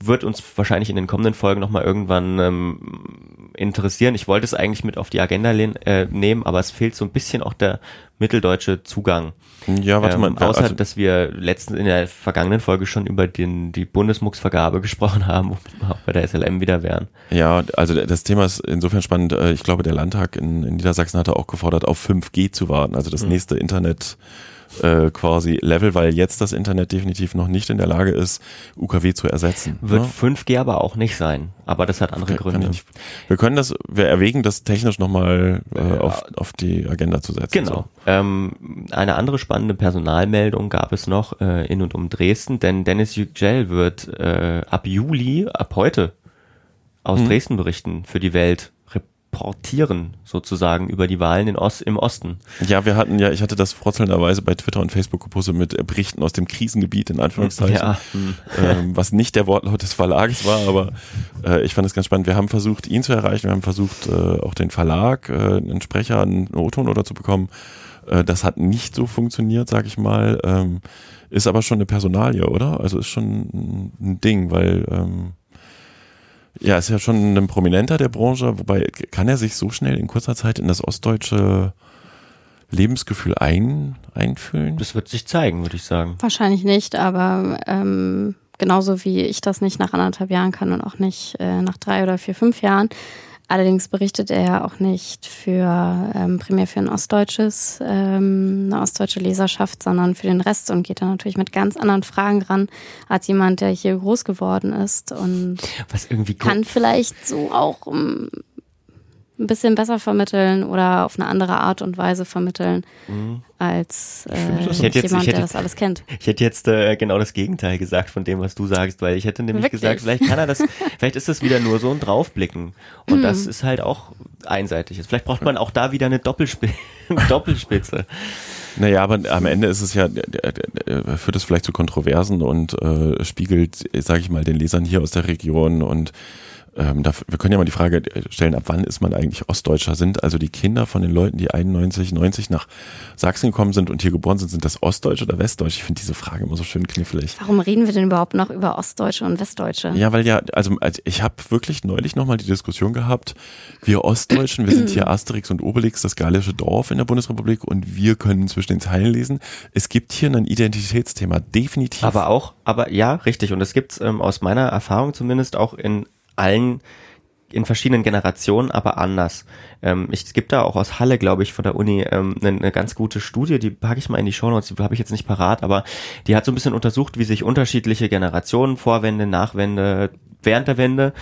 wird uns wahrscheinlich in den kommenden Folgen nochmal irgendwann ähm, interessieren. Ich wollte es eigentlich mit auf die Agenda äh, nehmen, aber es fehlt so ein bisschen auch der mitteldeutsche Zugang.
Ja, warte ähm,
mal. Außer, also, dass wir letztens in der vergangenen Folge schon über den, die Bundesmucksvergabe gesprochen haben, wo wir auch bei der SLM wieder wären.
Ja, also das Thema ist insofern spannend. Äh, ich glaube, der Landtag in, in Niedersachsen hatte auch gefordert, auf 5G zu warten, also das mhm. nächste Internet äh, quasi Level, weil jetzt das Internet definitiv noch nicht in der Lage ist, UKW zu ersetzen.
Wird ne? 5G aber auch nicht sein. Aber das hat andere Gründe.
Nicht. Wir können das, wir erwägen das technisch nochmal äh, auf, auf die Agenda zu setzen.
Genau. So. Ähm, eine andere spannende Personalmeldung gab es noch äh, in und um Dresden, denn Dennis Yücel wird äh, ab Juli, ab heute aus hm. Dresden berichten für die Welt portieren sozusagen über die Wahlen in Ost, im Osten.
Ja, wir hatten ja, ich hatte das frotzelnderweise bei Twitter und Facebook gepostet mit Berichten aus dem Krisengebiet in Anführungszeichen, ja. ähm, was nicht der Wortlaut des Verlages war, aber äh, ich fand es ganz spannend. Wir haben versucht, ihn zu erreichen, wir haben versucht, äh, auch den Verlag, äh, einen Sprecher, einen O-Ton oder zu bekommen. Äh, das hat nicht so funktioniert, sag ich mal. Ähm, ist aber schon eine Personalie, oder? Also ist schon ein Ding, weil ähm, ja, ist ja schon ein Prominenter der Branche, wobei kann er sich so schnell in kurzer Zeit in das ostdeutsche Lebensgefühl ein, einfühlen?
Das wird sich zeigen, würde ich sagen.
Wahrscheinlich nicht, aber ähm, genauso wie ich das nicht nach anderthalb Jahren kann und auch nicht äh, nach drei oder vier, fünf Jahren, Allerdings berichtet er ja auch nicht für ähm, primär für ein ostdeutsches, ähm, eine ostdeutsche Leserschaft, sondern für den Rest und geht da natürlich mit ganz anderen Fragen ran als jemand, der hier groß geworden ist und
Was irgendwie
kann vielleicht so auch um, ein bisschen besser vermitteln oder auf eine andere Art und Weise vermitteln mhm. als äh, jemand, jetzt, hätte, der das alles kennt.
Ich hätte jetzt äh, genau das Gegenteil gesagt von dem, was du sagst, weil ich hätte nämlich Wirklich? gesagt, vielleicht kann er das, vielleicht ist das wieder nur so ein Draufblicken und mhm. das ist halt auch einseitig. Vielleicht braucht man auch da wieder eine Doppelspitze. Doppelspitze.
Naja, aber am Ende ist es ja, führt es vielleicht zu Kontroversen und äh, spiegelt, sage ich mal, den Lesern hier aus der Region und ähm, da, wir können ja mal die Frage stellen, ab wann ist man eigentlich Ostdeutscher? Sind also die Kinder von den Leuten, die 91, 90 nach Sachsen gekommen sind und hier geboren sind, sind das Ostdeutsche oder Westdeutsche? Ich finde diese Frage immer so schön knifflig.
Warum reden wir denn überhaupt noch über Ostdeutsche und Westdeutsche?
Ja, weil ja, also, also ich habe wirklich neulich nochmal die Diskussion gehabt, wir Ostdeutschen, wir sind hier Asterix und Obelix, das gallische Dorf in der Bundesrepublik und wir können zwischen den Zeilen lesen. Es gibt hier ein Identitätsthema, definitiv.
Aber auch, aber ja, richtig. Und es gibt ähm, aus meiner Erfahrung zumindest auch in allen in verschiedenen Generationen, aber anders. Ähm, ich, es gibt da auch aus Halle, glaube ich, von der Uni ähm, eine, eine ganz gute Studie, die packe ich mal in die Shownotes, die habe ich jetzt nicht parat, aber die hat so ein bisschen untersucht, wie sich unterschiedliche Generationen, Vorwände, Nachwände, während der Wende,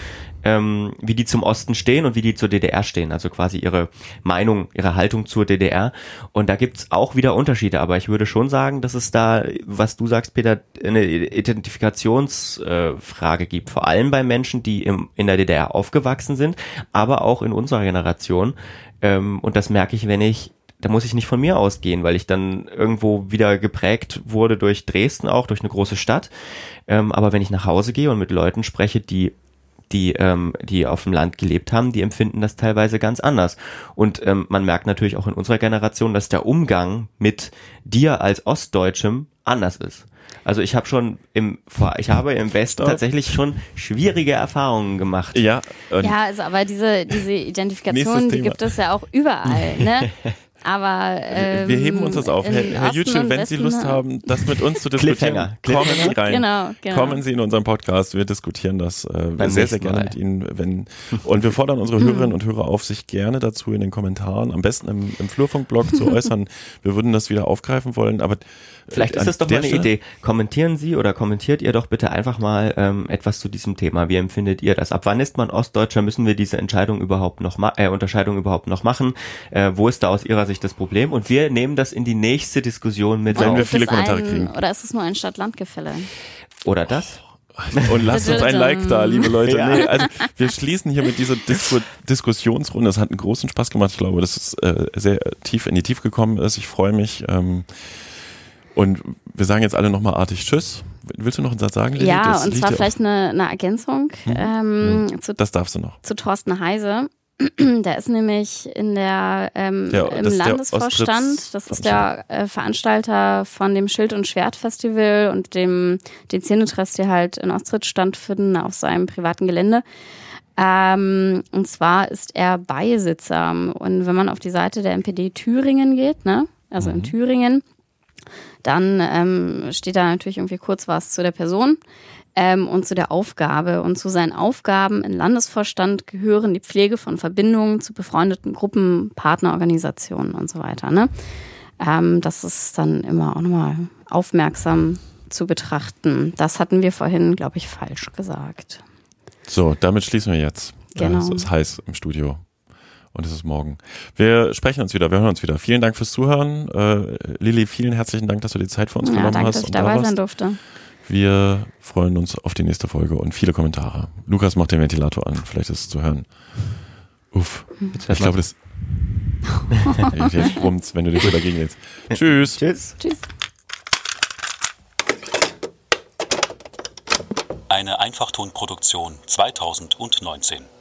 ähm, wie die zum Osten stehen und wie die zur DDR stehen, also quasi ihre Meinung, ihre Haltung zur DDR. Und da gibt's auch wieder Unterschiede, aber ich würde schon sagen, dass es da, was du sagst, Peter, eine Identifikationsfrage äh, gibt, vor allem bei Menschen, die im, in der DDR aufgewachsen sind, aber auch in unserer Generation. Ähm, und das merke ich, wenn ich da muss ich nicht von mir ausgehen, weil ich dann irgendwo wieder geprägt wurde durch Dresden auch, durch eine große Stadt. Ähm, aber wenn ich nach Hause gehe und mit Leuten spreche, die die, ähm, die auf dem Land gelebt haben, die empfinden das teilweise ganz anders. Und ähm, man merkt natürlich auch in unserer Generation, dass der Umgang mit dir als Ostdeutschem anders ist. Also ich habe schon im, ich habe im Westen tatsächlich schon schwierige Erfahrungen gemacht.
Ja,
ja, also aber diese diese Identifikation, die gibt es ja auch überall. Ne? Aber ähm,
wir heben uns das auf. Herr, Herr Yücel, wenn Sie Lust haben, das mit uns zu diskutieren, kommen Sie rein. Genau, genau. Kommen Sie in unseren Podcast. Wir diskutieren das äh, sehr, sehr gerne Mal. mit Ihnen. Wenn, und wir fordern unsere Hörerinnen und Hörer auf, sich gerne dazu in den Kommentaren, am besten im, im Flurfunkblog zu äußern. Wir würden das wieder aufgreifen wollen, aber
Vielleicht ist das doch mal eine Stelle? Idee. Kommentieren Sie oder kommentiert ihr doch bitte einfach mal ähm, etwas zu diesem Thema. Wie empfindet ihr das? Ab wann ist man Ostdeutscher? Müssen wir diese Entscheidung überhaupt noch äh, Unterscheidung überhaupt noch machen? Äh, wo ist da aus Ihrer Sicht das Problem? Und wir nehmen das in die nächste Diskussion mit.
Wenn wir viele Kommentare
ein,
kriegen.
Oder ist es nur ein Stadt-Land-Gefälle?
Oder das?
Und lasst uns ein Like da, liebe Leute. Ja. Nee, also wir schließen hier mit dieser Disku Diskussionsrunde. Das hat einen großen Spaß gemacht. Ich glaube, dass es äh, sehr tief in die Tiefe gekommen ist. Ich freue mich. Ähm, und wir sagen jetzt alle nochmal artig Tschüss. Willst du noch einen Satz sagen,
Lili? Ja, das und zwar vielleicht eine, eine Ergänzung.
Hm? Ähm, hm. Zu, das darfst du noch.
Zu Thorsten Heise. Der ist nämlich in der, ähm, der im Landesvorstand. Das ist der äh, Veranstalter von dem Schild- und Schwertfestival und dem den Szenetress, die halt in Ostritz stattfinden auf seinem privaten Gelände. Ähm, und zwar ist er Beisitzer. Und wenn man auf die Seite der NPD Thüringen geht, ne, also mhm. in Thüringen, dann ähm, steht da natürlich irgendwie kurz was zu der Person ähm, und zu der Aufgabe. Und zu seinen Aufgaben im Landesvorstand gehören die Pflege von Verbindungen zu befreundeten Gruppen, Partnerorganisationen und so weiter. Ne? Ähm, das ist dann immer auch nochmal aufmerksam zu betrachten. Das hatten wir vorhin, glaube ich, falsch gesagt.
So, damit schließen wir jetzt.
Genau.
Es ist heiß im Studio und es ist morgen. Wir sprechen uns wieder, wir hören uns wieder. Vielen Dank fürs Zuhören. Äh, Lilly, vielen herzlichen Dank, dass du die Zeit für uns ja, genommen
danke,
hast.
Dass ich dabei sein durfte.
Wir freuen uns auf die nächste Folge und viele Kommentare. Lukas macht den Ventilator an, vielleicht ist es zu hören. Uff. Ich glaube, das. Jetzt brummt's, wenn du dich so dagegen hältst. Tschüss.
Tschüss.
Tschüss.
Eine Einfachtonproduktion 2019.